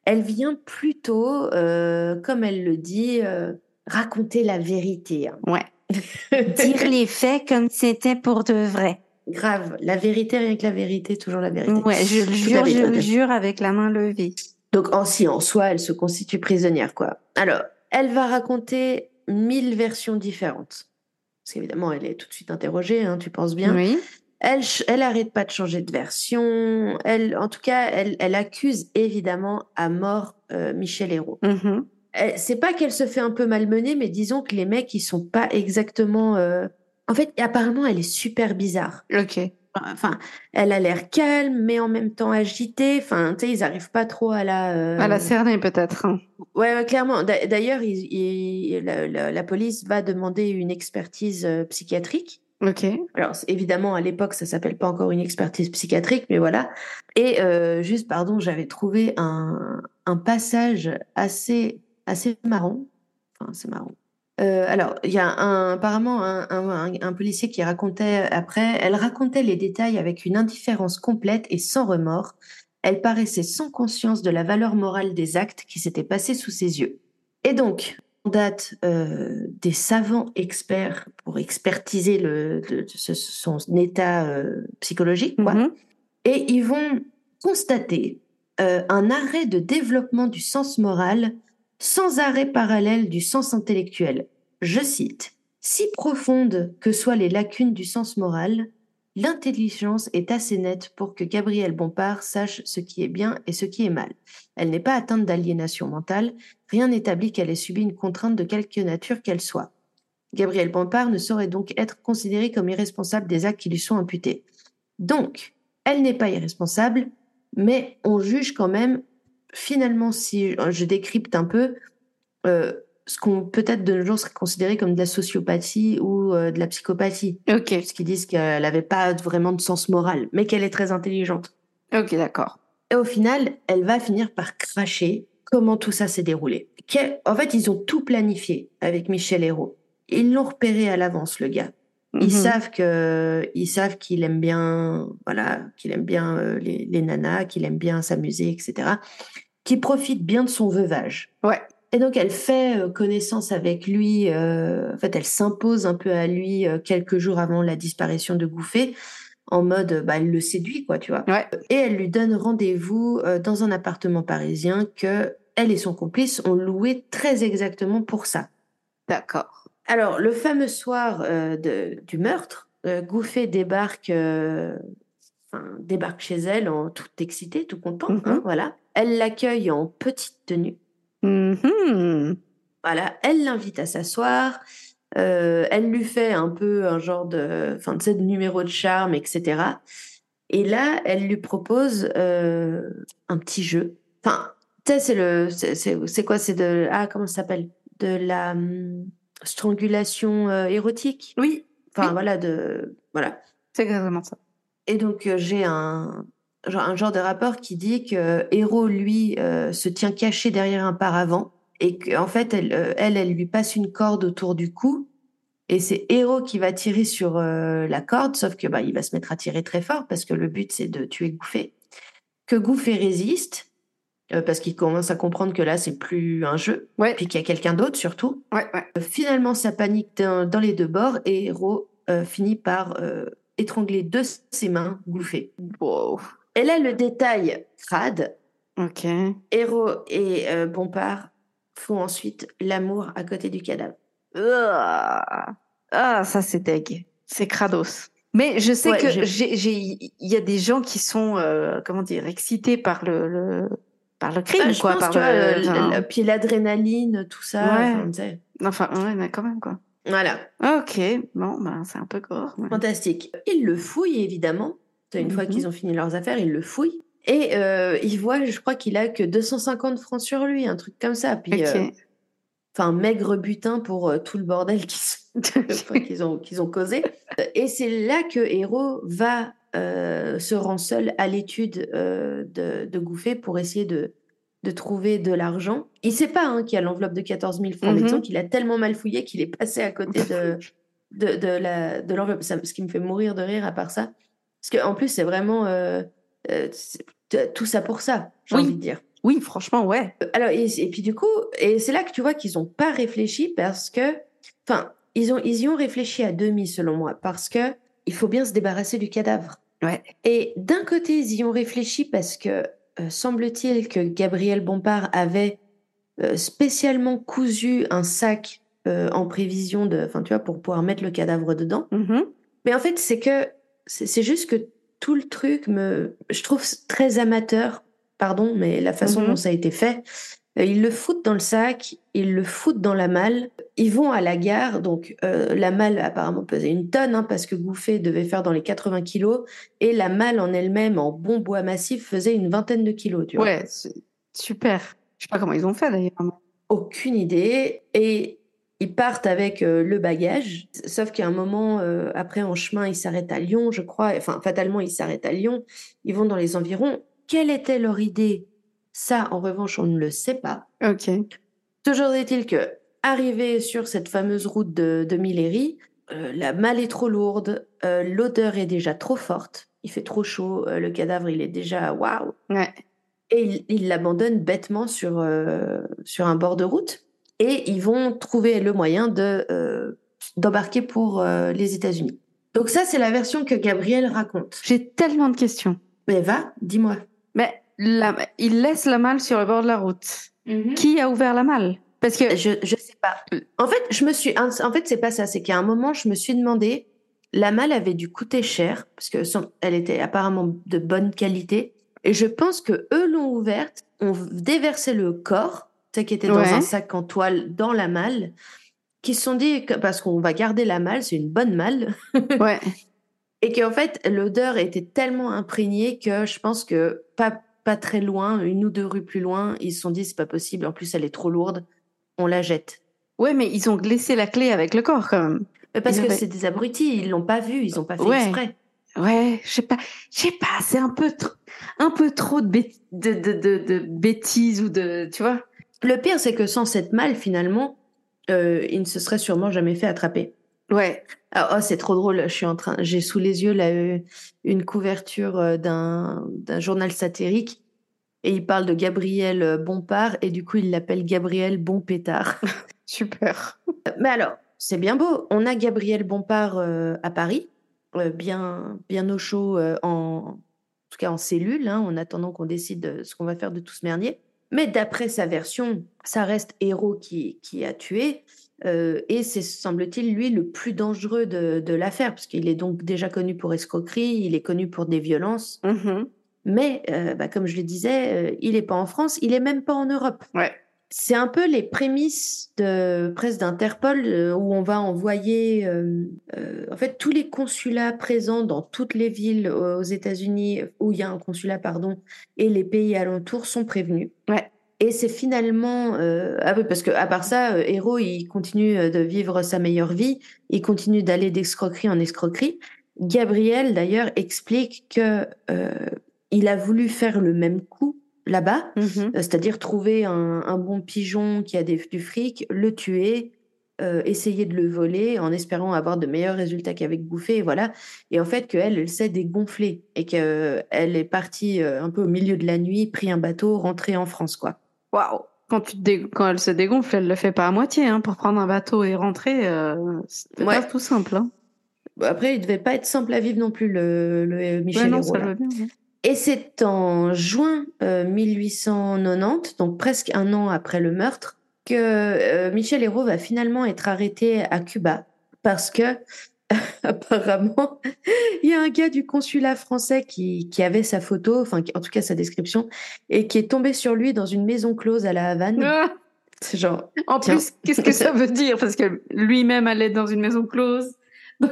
Elle vient plutôt, euh, comme elle le dit, euh, raconter la vérité. hein.
Ouais. Dire les faits comme c'était pour de vrai.
Grave, la vérité, rien que la vérité, toujours la vérité.
Ouais, je le jure, je le jure avec la main levée.
Donc en si, en soi, elle se constitue prisonnière, quoi. Alors, elle va raconter mille versions différentes. Parce qu'évidemment, elle est tout de suite interrogée, hein, tu penses bien.
Oui.
Elle, elle arrête pas de changer de version. Elle, en tout cas, elle, elle accuse évidemment à mort euh, Michel Hérault. Elle- C'est pas qu'elle se fait un peu malmener, mais disons que les mecs, ils sont pas exactement. euh, En fait, apparemment, elle est super bizarre.
Ok.
Enfin, elle a l'air calme, mais en même temps agitée. Enfin, tu sais, ils arrivent pas trop à la. euh,
À la cerner peut-être. hein.
Ouais, ouais, clairement. D'a- D'ailleurs, la, la- la police va demander une expertise euh, psychiatrique.
Ok.
Alors, évidemment, à l'époque, ça s'appelle pas encore une expertise psychiatrique, mais voilà. Et euh, juste, pardon, j'avais trouvé un, un passage assez, assez marrant. Enfin, c'est marrant. Euh, alors, il y a un, apparemment un, un, un- un policier qui racontait après, elle racontait les détails avec une indifférence complète et sans remords. Elle paraissait sans conscience de la valeur morale des actes qui s'étaient passés sous ses yeux. Et donc, on date euh, des savants experts pour expertiser le, le- ce- son état euh, psychologique, quoi.
Mhm.
Et ils vont constater un arrêt de développement du sens moral sans arrêt parallèle du sens intellectuel. Je cite, Si profondes que soient les lacunes du sens moral, l'intelligence est assez nette pour que Gabrielle Bompard sache ce qui est bien et ce qui est mal. Elle n'est pas atteinte d'aliénation mentale, rien n'établit qu'elle ait subi une contrainte de quelque nature qu'elle soit. Gabrielle Bompard ne saurait donc être considérée comme irresponsable des actes qui lui sont imputés. Donc, elle n'est pas irresponsable, mais on juge quand même, finalement, si je décrypte un peu, euh, ce qu'on peut-être de nos jours serait considéré comme de la sociopathie ou euh, de la psychopathie,
Ok.
puisqu'ils disent qu'elle n'avait pas vraiment de sens moral, mais qu'elle est très intelligente.
Ok, d'accord.
Et au final, elle va finir par cracher comment tout ça s'est déroulé. En fait, ils ont tout planifié avec Michel Hérault. Ils l'ont repéré à l'avance, le gars. Ils
Mhm.
savent que, ils savent qu'il aime bien, voilà, qu'il aime bien euh, les, les nanas, qu'il aime bien s'amuser, etc. Qu'il profite bien de son veuvage.
Ouais.
Et donc elle fait euh, connaissance avec lui. euh, en fait, elle s'impose un peu à lui quelques jours avant la disparition de Gouffet, en mode, bah, elle le séduit, quoi, tu vois.
Ouais.
Et elle lui donne rendez-vous dans un appartement parisien que elle et son complice ont loué très exactement pour ça.
D'accord.
Alors, le fameux soir euh, de- du meurtre, euh, Gouffet débarque, euh, enfin, débarque chez elle en tout excité, tout content. Hein, voilà. Elle l'accueille en petite tenue.
Mhm.
Voilà, elle l'invite à s'asseoir. euh, elle lui fait un peu un genre de, enfin, de numéro de charme, etc. Et là, elle lui propose un petit jeu. Enfin, tu sais, c'est le, c'est- c'est c'est quoi? C'est de, ah, comment ça s'appelle? De la hum, strangulation euh, érotique.
Oui,
Enfin,
Oui.
voilà, de, voilà.
c'est exactement ça.
Et donc, euh, j'ai un, genre, un genre de rapport qui dit que Héros, lui, euh, se tient caché derrière un paravent et qu'en fait, elle, euh, elle, elle lui passe une corde autour du cou. Et c'est Héros qui va tirer sur euh, la corde, sauf que bah, il va se mettre à tirer très fort parce que le but, c'est de tuer Gouffet. Que Gouffet résiste. Euh, parce qu'il commence à comprendre que là, c'est plus un jeu,
Ouais.
puis qu'il y a quelqu'un d'autre surtout.
Ouais, ouais.
Euh, Finalement, ça panique dans, dans les deux bords et Hero euh, finit par étrangler de ses mains Gouffé.
Wow.
Et là, le détail crade,
Ok.
Hero et Bompard font ensuite l'amour à côté du cadavre.
Ah, ah, ça c'est deg. C'est crados. Mais je sais que il y a des gens qui sont, comment dire, excités par le, le par le crime,
Ah,
quoi.
pense,
par
tu
le- enfin,
le- puis l'adrénaline, tout ça.
Ouais.
enfin,
enfin, ouais, mais quand même, quoi.
Voilà,
Ok, bon, ben, c'est un peu gore. ouais.
fantastique. Ils le fouillent, évidemment. Une fois
Mhm.
qu'ils ont fini leurs affaires, ils le fouillent. Et euh, ils voient, je crois qu'il a que 250 francs sur lui, un truc comme ça. Puis, euh, enfin, maigre butin pour euh, tout le bordel qu'ils ont, qu'ils ont causé. Et c'est là que Hero va euh, se rend seul à l'étude euh, de, de Gouffé pour essayer de, de trouver de l'argent. Il sait pas hein, qu'il y a l'enveloppe de 14 000 francs, mais disons qu'il a tellement mal fouillé qu'il est passé à côté de, de, de la, de l'enveloppe. Ce qui me fait mourir de rire à part ça. Parce qu'en plus, c'est vraiment euh, tout ça pour ça, j'ai
Oui.
envie de dire.
Oui, franchement, ouais.
Alors, et, et puis du coup, et c'est là que tu vois qu'ils n'ont pas réfléchi parce que, enfin, ils, ont, ils y ont réfléchi à demi selon moi, parce que il faut bien se débarrasser du cadavre.
Ouais.
Et d'un côté, ils y ont réfléchi parce que euh, semble-t-il que Gabriel Bompard avait euh, spécialement cousu un sac euh, en prévision de, enfin, tu vois, pour pouvoir mettre le cadavre dedans.
Mhm.
Mais en fait, c'est que c'est juste que tout le truc me, je trouve très amateur, pardon, mais la façon
Mhm.
dont ça a été fait, ils le foutent dans le sac, ils le foutent dans la malle, ils vont à la gare, donc euh, la malle apparemment pesait une tonne, hein, parce que Gouffé devait faire dans les 80 kilos, et la malle en elle-même, en bon bois massif, faisait une vingtaine de kilos, tu vois.
Ouais, c'est super. Je sais pas comment ils ont fait d'ailleurs.
Aucune idée. Et ils partent avec euh, le bagage. Sauf qu'à un moment, euh, après, en chemin, ils s'arrêtent à Lyon, je crois. Enfin, fatalement, ils s'arrêtent à Lyon. Ils vont dans les environs. Quelle était leur idée? Ça, en revanche, on ne le sait pas.
Ok.
Toujours est-il que, arrivé sur cette fameuse route de, de Millery, euh, la malle est trop lourde, euh, l'odeur est déjà trop forte, il fait trop chaud, euh, le cadavre, il est déjà waouh.
Ouais.
Et ils il l'abandonnent bêtement sur, sur un bord de route. Et ils vont trouver le moyen de, d'embarquer pour les États-Unis. Donc ça, c'est la version que Gabriel raconte.
J'ai tellement de questions.
Mais va, dis-moi.
La, il laisse la malle sur le bord de la route. Qui a ouvert la malle Parce que
Je, je sais pas. En fait, je me suis, en fait, c'est pas ça. C'est qu'à un moment, je me suis demandé, la malle avait dû coûter cher parce que son- elle était apparemment de bonne qualité. Et je pense que eux l'ont ouverte, ont déversé le corps, tu qui était dans
Ouais.
un sac en toile dans la malle, qui se sont dit que parce qu'on va garder la malle, c'est une bonne malle,
ouais.
et qu'en fait l'odeur était tellement imprégnée que je pense que pas pas très loin, une ou deux rues plus loin, ils se sont dit c'est pas possible. En plus, elle est trop lourde, on la jette.
Ouais, mais ils ont glissé la clé avec le corps quand même.
Mais Parce
Ils
que
avaient-
c'est des abrutis, ils l'ont pas vu, ils ont pas fait
Ouais.
exprès.
Ouais, je sais pas, je sais pas, c'est un peu trop, un peu trop de, bêt- de, de, de, de bêtises ou de, tu vois.
Le pire, c'est que sans cette malle, finalement, euh, il ne se serait sûrement jamais fait attraper.
Ouais.
Ah, oh, c'est trop drôle. Je suis en train, j'ai sous les yeux là euh, une couverture euh, d'un journal satirique et il parle de Gabriel euh, Bompard et du coup il l'appelle Gabriel Bonpétard.
Super.
Mais alors, c'est bien beau. On a Gabriel Bompard euh, à Paris, euh, bien bien au chaud euh, en, en tout cas en cellule, hein, en attendant qu'on décide de ce qu'on va faire de tout ce merdier. Mais d'après sa version, ça reste Héros qui, qui a tué. Euh, et c'est, semble-t-il, lui le plus dangereux de, de l'affaire, parce qu'il est donc déjà connu pour escroquerie, il est connu pour des violences.
Mhm.
Mais, euh, bah, comme je le disais, euh, il n'est pas en France, il est même pas en Europe.
Ouais.
C'est un peu les prémices de presse d'Interpol où on va envoyer en fait tous les consulats présents dans toutes les villes aux États-Unis où il y a un consulat pardon et les pays alentours sont prévenus.
Ouais.
Et c'est finalement euh, ah oui parce que à part ça euh, Hero il continue euh, de vivre sa meilleure vie, il continue d'aller d'escroquerie en escroquerie. Gabriel d'ailleurs explique que euh, il a voulu faire le même coup là-bas
Mhm.
euh, c'est-à-dire trouver un, un bon pigeon qui a des- du fric, le tuer essayer de le voler en espérant avoir de meilleurs résultats qu'avec Bouffé, et voilà. Et en fait, qu'elle, elle s'est dégonflée et qu'elle est partie un peu au milieu de la nuit, pris un bateau, rentrée en France, quoi.
Waouh quand, tu quand elle se dégonfle, elle le fait pas à moitié. Hein, pour prendre un bateau et rentrer, euh, c'est pas tout simple. Hein.
Après, il devait pas être simple à vivre non plus, le, le Michel ouais, Hérault, Et c'est en juin 1890, donc presque un an après le meurtre, que euh, Michel Hérault va finalement être arrêté à Cuba parce que apparemment il y a un gars du consulat français qui, qui avait sa photo, enfin en tout cas sa description, et qui est tombé sur lui dans une maison close à la Havane. Ah
genre. En plus, qu'est-ce que ça veut dire? Parce que lui-même allait dans une maison close.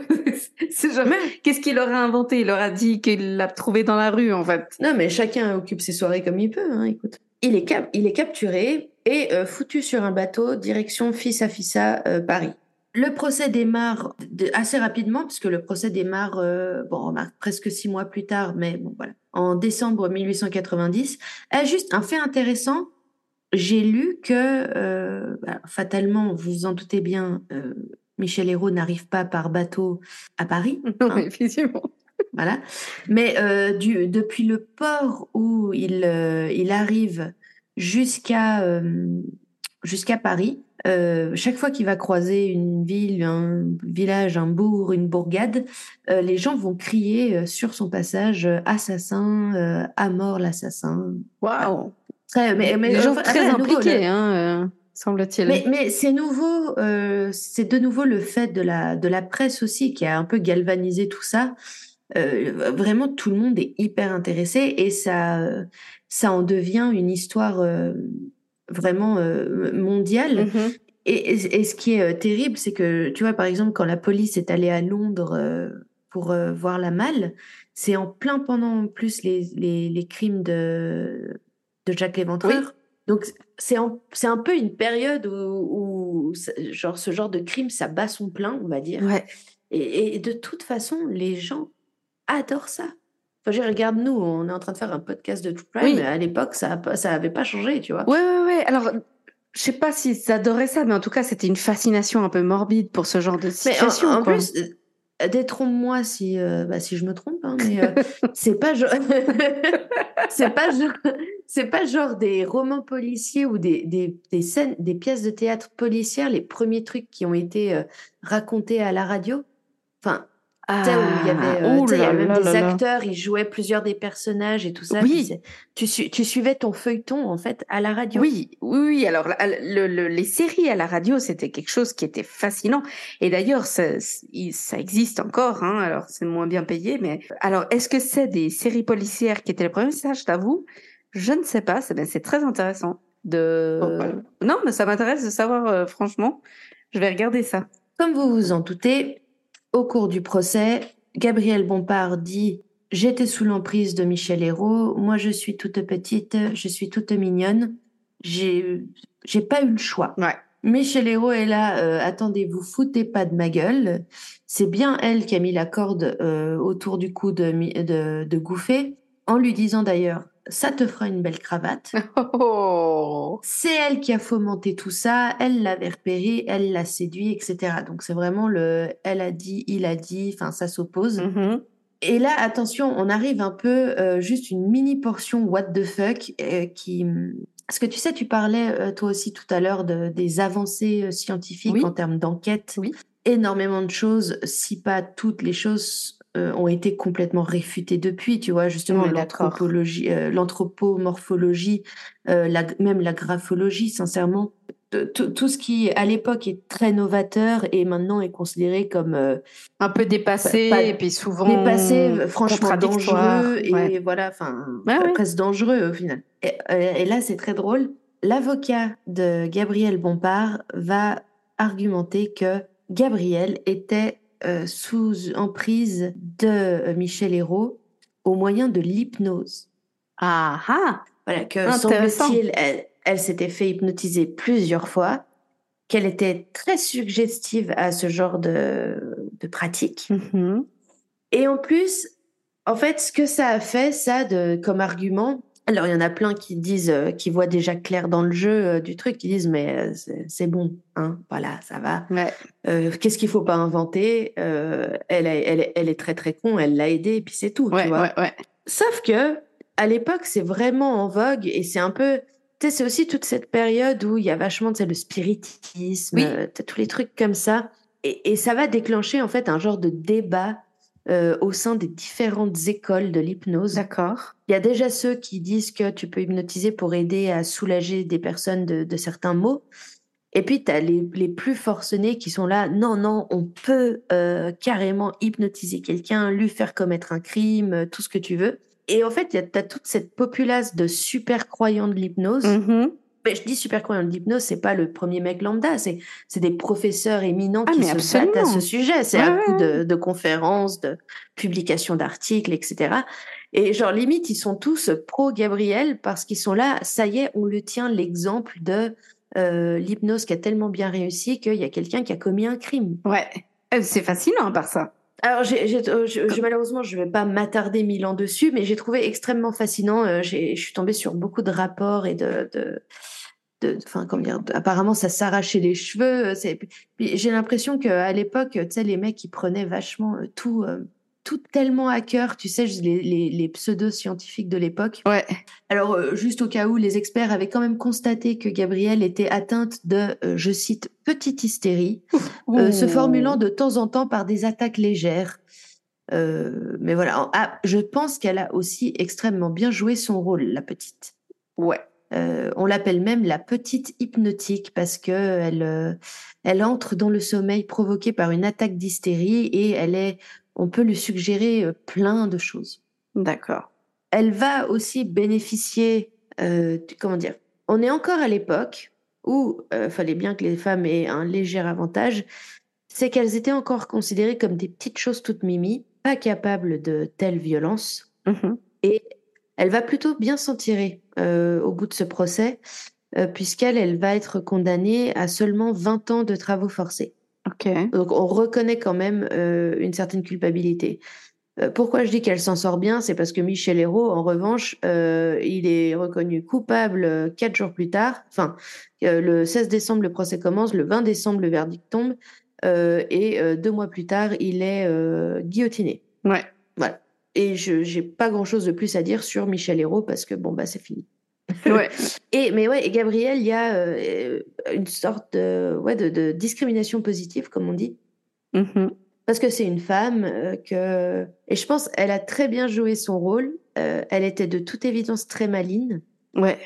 c'est genre, qu'est-ce qu'il aura inventé? Il aura dit qu'il l'a trouvé dans la rue, en fait.
Non, mais chacun occupe ses soirées comme il peut. Hein, écoute, il est, il est capturé et euh, foutu sur un bateau direction Fissa Fissa euh, Paris. Le procès démarre assez rapidement, puisque le procès démarre euh, bon, presque six mois plus tard, mais bon voilà, en décembre 1890. a juste un fait intéressant, j'ai lu que bah, fatalement, vous vous en doutez bien, Michel Hérault n'arrive pas par bateau à Paris.
Non, hein. effectivement.
Voilà. Mais du, depuis le port où il, il arrive jusqu'à euh, jusqu'à Paris. Euh, chaque fois qu'il va croiser une ville, un village, un bourg, une bourgade, euh, les gens vont crier sur son passage assassin, à mort l'assassin.
Waouh mais, mais, Les gens très impliqués, hein, semble-t-il.
Mais, mais c'est nouveau, c'est de nouveau le fait de la, de la presse aussi qui a un peu galvanisé tout ça. vraiment, tout le monde est hyper intéressé et ça, ça en devient une histoire euh, vraiment euh, mondiale. Mm-hmm. Et, ce qui est euh, terrible, c'est que, tu vois, par exemple, quand la police est allée à Londres pour voir la malle, c'est en plein pendant plus les, les, crimes de, de Jacques Léventreur. Donc, c'est un peu une période où, genre, ce genre de crime, ça bat son plein, on va dire. Et, et, de toute façon, les gens adorent ça je regarde, nous, on est en train de faire un podcast de True Crime, mais à l'époque, ça n'avait pas changé, tu vois.
Ouais, ouais, ouais. Alors, je sais pas si adoraient ça, mais en tout cas, c'était une fascination un peu morbide pour ce genre de situation.
Mais en, plus, euh, détrompe-moi si, euh, bah, si je me trompe, hein, mais euh, c'est pas genre, c'est pas genre, c'est pas genre des romans policiers ou des, des, des, scènes, des pièces de théâtre policières, les premiers trucs qui ont été racontés à la radio? Enfin, ah, où il y avait, euh, même des acteurs, ils jouaient plusieurs des personnages et tout ça.
Oui.
Tu, tu, suivais ton feuilleton en fait à la radio.
Oui, oui, oui. Alors le, les séries à la radio, c'était quelque chose qui était fascinant. Et d'ailleurs, ça, ça existe encore. Hein, alors c'est moins bien payé, mais alors est-ce que c'est des séries policières qui étaient les premières Ça, je t'avoue, je ne sais pas. C'est ben, très intéressant de. Oh, non, mais ça m'intéresse de savoir. Euh, franchement, je vais regarder ça.
Comme vous vous en doutez, au cours du procès, Gabriel Bompard dit J'étais sous l'emprise de Michel Hérault, moi je suis toute petite, je suis toute mignonne, j'ai pas eu le choix. Michel Hérault est là, euh, attendez, vous foutez pas de ma gueule. C'est bien elle qui a mis la corde euh, autour du cou de, de, de Gouffet, en lui disant d'ailleurs ça te fera une belle cravate. Oh. C'est elle qui a fomenté tout ça, elle l'avait repéré, elle l'a séduit, etc. Donc c'est vraiment le elle a dit, il a dit, enfin ça s'oppose. Mm-hmm. Et là, attention, on arrive un peu euh, juste une mini portion what the fuck euh, qui parce que tu sais, tu parlais euh, toi aussi tout à l'heure de, des avancées scientifiques en termes d'enquête.
Oui.
Énormément de choses, si pas toutes les choses euh, ont été complètement réfutés depuis, tu vois, justement l'anthropologie, euh, l'anthropomorphologie, euh, la, même la graphologie, sincèrement. Tout ce qui, à l'époque, est très novateur et maintenant est considéré comme
un peu dépassé et puis souvent
dépassé, franchement dangereux et voilà, enfin presque dangereux au final. Et, là, c'est très drôle. L'avocat de Gabriel Bompard va argumenter que Gabriel était euh, sous emprise de euh, Michel Hérault au moyen de l'hypnose.
Ah ah
Voilà, que semble-t-il, elle, s'était fait hypnotiser plusieurs fois, qu'elle était très suggestive à ce genre de, de pratique. Mm-hmm. Et en plus, en fait, ce que ça a fait, ça, de, comme argument, Alors, il y en a plein qui disent, euh, qui voient déjà clair dans le jeu euh, du truc, qui disent, mais euh, c'est- bon, hein, voilà, ça va.
Ouais.
Euh, Qu'est-ce qu'il faut pas inventer? Euh, elle, est- elle, est- elle est très très con, elle l'a aidé, et puis c'est tout,
Ouais,
tu vois.
ouais, ouais.
Sauf que à l'époque, c'est vraiment en vogue et c'est un peu, tu sais, c'est aussi toute cette période où il y a vachement, tu sais, le spiritisme,
Oui.
tous les trucs comme ça, et, et ça va déclencher en fait un genre de débat euh, au sein des différentes écoles de l'hypnose.
D'accord.
Il y a déjà ceux qui disent que tu peux hypnotiser pour aider à soulager des personnes de, de certains maux. Et puis, tu as les, les plus forcenés qui sont là. Non, non, on peut euh, carrément hypnotiser quelqu'un, lui faire commettre un crime, euh, tout ce que tu veux. Et en fait, tu as toute cette populace de super croyants de l'hypnose.
Mhm.
Mais je dis super de l'hypnose, c'est pas le premier mec lambda, c'est c'est des professeurs éminents
Ah,
qui se battent à ce sujet. C'est
Ouais,
un
ouais,
coup de, de conférences, de publications d'articles, etc. Et genre limite, ils sont tous pro Gabriel parce qu'ils sont là. Ça y est, on le tient l'exemple de euh, l'hypnose qui a tellement bien réussi qu'il y a quelqu'un qui a commis un crime.
Ouais. Euh, C'est fascinant par ça.
Alors, euh, je, malheureusement, je vais pas m'attarder mille ans dessus, mais j'ai trouvé extrêmement fascinant. euh, j'ai, je suis tombée sur beaucoup de rapports et de, de, de- comment dire, apparemment, ça s'arrachait les cheveux. euh, j'ai l'impression qu'à l'époque, tu sais, les mecs, ils prenaient vachement euh, tout, euh, tout tellement à cœur, tu sais, les, les, les pseudo-scientifiques de l'époque.
Ouais.
Alors, euh, juste au cas où, les experts avaient quand même constaté que Gabrielle était atteinte de, euh, je cite, petite hystérie, euh, se formulant de temps en temps par des attaques légères. Mais voilà, ah, je pense qu'elle a aussi extrêmement bien joué son rôle, la petite.
Ouais.
Euh, on l'appelle même la petite hypnotique parce que elle, euh, elle entre dans le sommeil provoqué par une attaque d'hystérie et elle est, on peut lui suggérer euh, plein de choses.
D'accord.
Elle va aussi bénéficier, euh, comment dire, on est encore à l'époque où il fallait bien que les femmes aient un léger avantage, c'est qu'elles étaient encore considérées comme des petites choses toutes mimi, pas capables de telle violence.
Mhm.
Et elle va plutôt bien s'en tirer euh, au bout de ce procès, euh, puisqu'elle elle va être condamnée à seulement 20 ans de travaux forcés. Donc on reconnaît quand même euh, une certaine culpabilité. Euh, pourquoi je dis qu'elle s'en sort bien C'est parce que Michel Hérault, en revanche, euh, il est reconnu coupable quatre jours plus tard. Enfin, le 16 décembre, le procès commence, le 20 décembre, le verdict tombe, et deux mois plus tard, il est guillotiné.
Ouais.
Voilà. Et je j'ai pas grand chose de plus à dire sur Michel Hérault parce que bon bah c'est fini.
Ouais.
Et mais ouais, et Gabriel, il y a euh, une sorte de, ouais, de, de discrimination positive, comme on dit,
Mhm.
parce que c'est une femme euh, que et je pense elle a très bien joué son rôle. Euh, elle était de toute évidence très maligne
Ouais.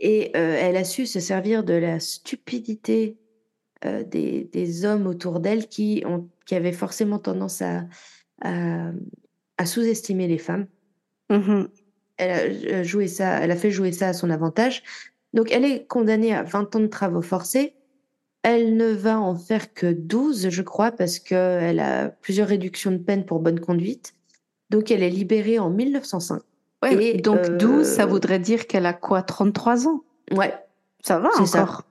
et elle a su se servir de la stupidité des, des hommes autour d'elle qui ont qui avaient forcément tendance à à, à sous-estimer les femmes.
Mhm.
Elle a euh, joué ça, elle a fait jouer ça à son avantage. Donc, elle est condamnée à 20 ans de travaux forcés. Elle ne va en faire que 12, je crois, parce qu'elle a plusieurs réductions de peine pour bonne conduite. Donc, elle est libérée en 1905.
Ouais,
Et,
donc
euh,
12, ça voudrait dire qu'elle a quoi 33 ans?
Ouais,
Ça va
C'est ça.
encore.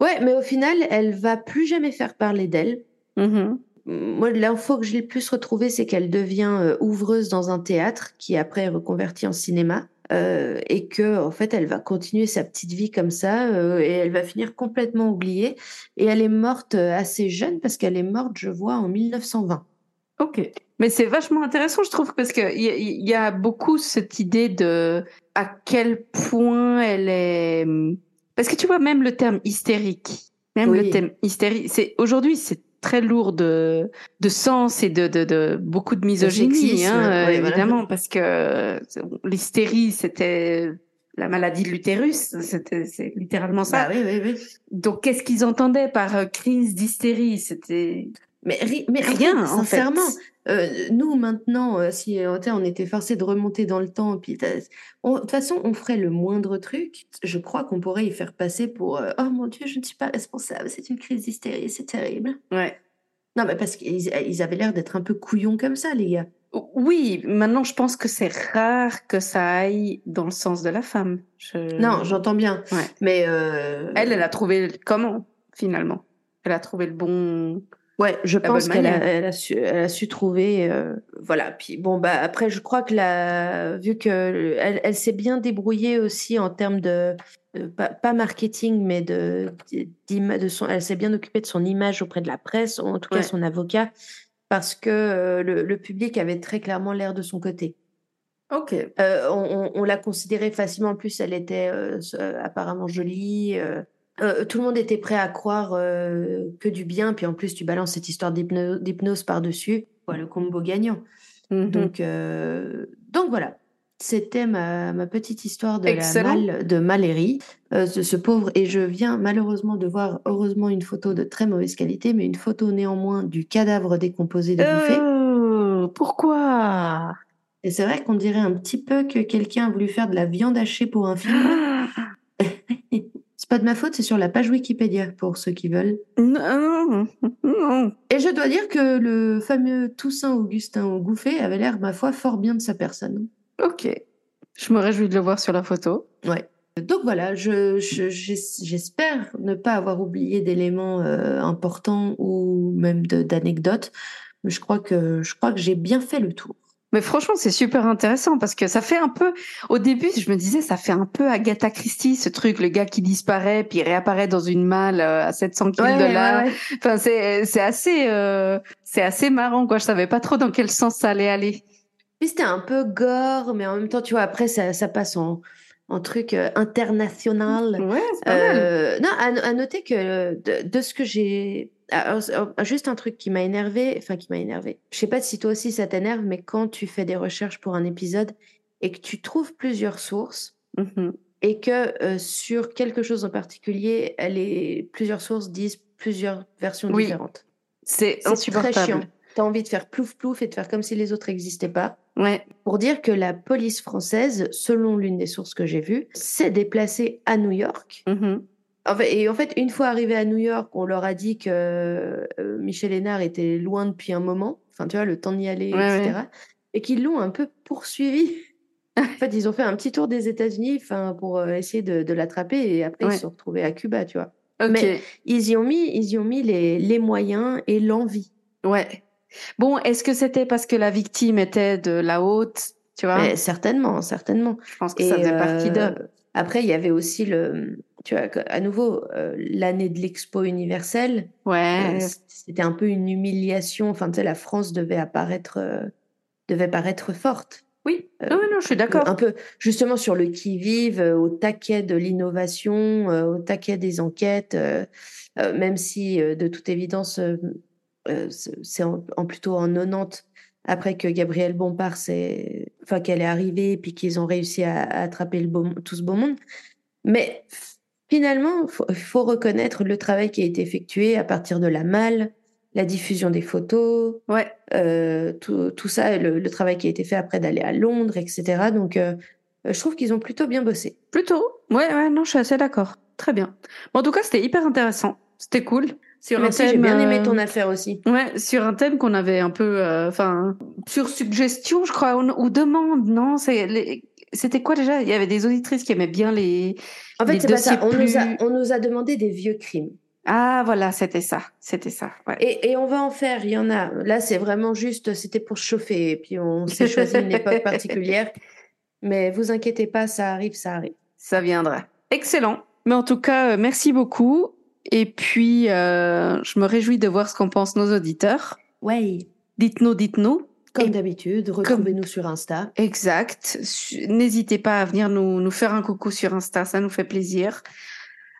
ouais, mais au final, elle va plus jamais faire parler d'elle.
Mhm.
Moi, l'info que j'ai le plus retrouvée, c'est qu'elle devient euh, ouvreuse dans un théâtre qui après est reconverti en cinéma. euh, et que en fait, elle va continuer sa petite vie comme ça euh, et elle va finir complètement oubliée. Et elle est morte assez jeune parce qu'elle est morte, je vois, en 1920.
Ok. Mais c'est vachement intéressant, je trouve, parce qu'il y, a- il y a beaucoup cette idée de à quel point elle est. Parce que tu vois, même le terme hystérique, même
Oui.
le terme hystérique, c'est aujourd'hui, c'est très lourd de, de sens et de, de, de beaucoup de misogynie, hein,
voilà.
évidemment, parce que euh, l'hystérie, c'était la maladie de l'utérus, c'était c'est littéralement ça.
Bah oui, oui, oui.
Donc, qu'est-ce qu'ils entendaient par euh, crise d'hystérie? C'était
Mais, ri- mais en
rien,
fait,
en fait.
sincèrement, euh, nous maintenant, euh, si euh, on était forcé de remonter dans le temps, puis de toute façon, on ferait le moindre truc. Je crois qu'on pourrait y faire passer pour euh, oh mon Dieu, je ne suis pas responsable, c'est une crise d'hystérie, c'est terrible.
Ouais.
Non, mais parce qu'ils ils avaient l'air d'être un peu couillons comme ça, les gars.
Oui, maintenant je pense que c'est rare que ça aille dans le sens de la femme. Je-
Non, j'entends bien.
Ouais.
Mais euh,
Elle, elle a trouvé comment finalement? Elle a trouvé le bon.
Ouais, je
la
pense qu'elle a,
manière.
elle a, su, elle a su trouver euh, voilà. Puis bon, bah après, je crois que la, vu que elle, elle s'est bien débrouillée aussi en termes de, de- pas, pas marketing, mais de, d'ima- de son, elle s'est bien occupée de son image auprès de la presse, ou en tout cas son avocat, parce que euh, le, le public avait très clairement l'air de son côté.
Ok.
Euh, on, on- on l'a considérée facilement. En plus, elle était apparemment jolie. Euh, tout le monde était prêt à croire euh, que du bien. Puis en plus, tu balances cette histoire d'hypno- d'hypnose par-dessus. Voilà, le combo gagnant.
Mhm.
Donc, euh, donc voilà. C'était ma, ma petite histoire de
Excellent.
la malle de Malérie, ce, ce pauvre. Et je viens malheureusement de voir, heureusement, une photo de très mauvaise qualité, mais une photo néanmoins du cadavre décomposé de Bouffet.
Euh, pourquoi?
Et c'est vrai qu'on dirait un petit peu que quelqu'un a voulu faire de la viande hachée pour un film. C'est pas de ma faute, c'est sur la page Wikipédia pour ceux qui veulent.
Non, non.
Et je dois dire que le fameux Toussaint Augustin Gouffet avait l'air, ma foi, fort bien de sa personne.
Ok. Je me réjouis de le voir sur la photo.
Ouais. Donc voilà, je, je- j'espère ne pas avoir oublié d'éléments euh, importants ou même d'anecdotes. Mais je crois que je crois que j'ai bien fait le tour.
Mais franchement, c'est super intéressant parce que ça fait un peu. Au début, je me disais, ça fait un peu Agatha Christie, ce truc, le gars qui disparaît puis réapparaît dans une malle euh, à 700 kilos de là. Enfin, c'est c'est assez euh, c'est assez marrant quoi. Je savais pas trop dans quel sens ça allait aller.
Puis c'était un peu gore, mais en même temps, tu vois, après ça, ça passe en, en truc euh, international.
Ouais, c'est pas mal.
Euh, non, à, à noter que de, de ce que j'ai. ah, Juste un truc qui m'a énervé, enfin qui m'a énervé. Je sais pas si toi aussi ça t'énerve, mais quand tu fais des recherches pour un épisode et que tu trouves plusieurs sources
Mhm.
et que euh, sur quelque chose en particulier, les plusieurs sources disent plusieurs versions
Oui.
différentes.
C'est
C'est très
insupportable.
chiant. T'as envie de faire plouf plouf et de faire comme si les autres n'existaient pas
Ouais.
pour dire que la police française, selon l'une des sources que j'ai vues, s'est déplacée à New York.
Mhm.
En fait- et en fait, une fois arrivé à New York, on leur a dit que euh, Michel Hénard était loin depuis un moment, enfin tu vois, le temps d'y aller,
Ouais,
etc. Et qu'ils l'ont un peu poursuivi. en fait, ils ont fait un petit tour des États-Unis pour euh, essayer de, de l'attraper et après
Ouais.
ils se sont retrouvés à Cuba, tu vois. Mais- Ils y ont mis, ils y ont mis les, les moyens et l'envie.
Ouais. Bon, est-ce que c'était parce que la victime était de la haute, tu vois?
Mais certainement, certainement.
Je pense que
Et
ça faisait partie
euh,
de.
Après, il y avait aussi le, tu vois, à nouveau, euh, l'année de l'expo universelle.
Ouais.
euh, c'était un peu une humiliation. Enfin, tu sais, la France devait apparaître, euh, devait paraître forte.
Oui.
euh,
non, non, je suis d'accord.
Un peu, justement, sur le qui-vive, euh, au taquet de l'innovation, euh, au taquet des enquêtes, euh, euh, même si, euh, de toute évidence, euh, euh, c'est c'est en, en plutôt en 90, après que Gabrielle Bompard, s'est- enfin, qu'elle est arrivée, et puis qu'ils ont réussi à, à attraper le beau- tout ce beau monde. Mais finalement, il faut, faut reconnaître le travail qui a été effectué à partir de la malle, la diffusion des photos,
Ouais.
euh, tout, tout ça, le, le travail qui a été fait après d'aller à Londres, etc. Donc, euh, je trouve qu'ils ont plutôt bien bossé.
Plutôt. Ouais, ouais, non, je suis assez d'accord. Très bien. Bon, en tout cas, c'était hyper intéressant. C'était cool. Sur
Merci,
un
j'ai
thème,
bien aimé
euh,
ton affaire aussi.
Ouais, sur un thème qu'on avait un peu, euh, enfin, sur suggestion, je crois, ou, ou demande, non C'est les- c'était quoi déjà? Il y avait des auditrices qui aimaient bien les.
En
les
fait, c'est pas ça. On, nous a, on nous a demandé des vieux crimes.
Ah, voilà, c'était ça, c'était ça. Ouais.
Et, et on va en faire, il y en a. Là, c'est vraiment juste, c'était pour chauffer. Et puis, on s'est choisi une époque particulière. Mais vous inquiétez pas, ça arrive, ça arrive.
Ça viendra. Excellent. Mais en tout cas, euh, merci beaucoup. Et puis, euh, je me réjouis de voir ce qu'en pensent nos auditeurs.
Ouais.
Dites-nous, dites-nous.
Comme d'habitude, retrouvez-nous sur Insta.
Exact. N'hésitez pas à venir nous, nous faire un coucou sur Insta, ça nous fait plaisir.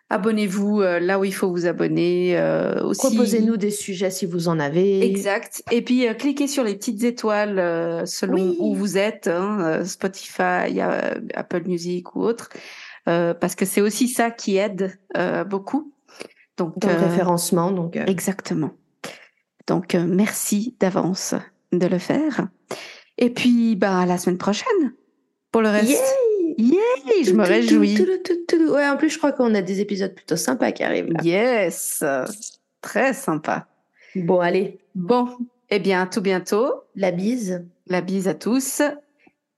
Abonnez-vous euh, là où il faut vous abonner. euh, aussi.
Proposez-nous des sujets si vous en avez.
Exact. Et puis, euh, cliquez sur les petites étoiles selon
Oui.
où vous êtes, hein, Spotify, Apple Music ou autre, parce que c'est aussi ça qui aide beaucoup. Donc,
Dans le
euh,
référencement, donc. euh,
Exactement. Donc, euh, merci d'avance de le faire. Et puis, bah, à la semaine prochaine pour le reste.
Yay
Yay, je me réjouis.
Ouais, en plus, je crois qu'on a des épisodes plutôt sympas qui arrivent là.
Yes, très sympa.
Bon, allez,
Bon, eh bien, à tout bientôt.
la bise.
La bise à tous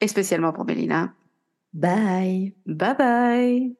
et spécialement pour Mélina.
Bye.
Bye bye.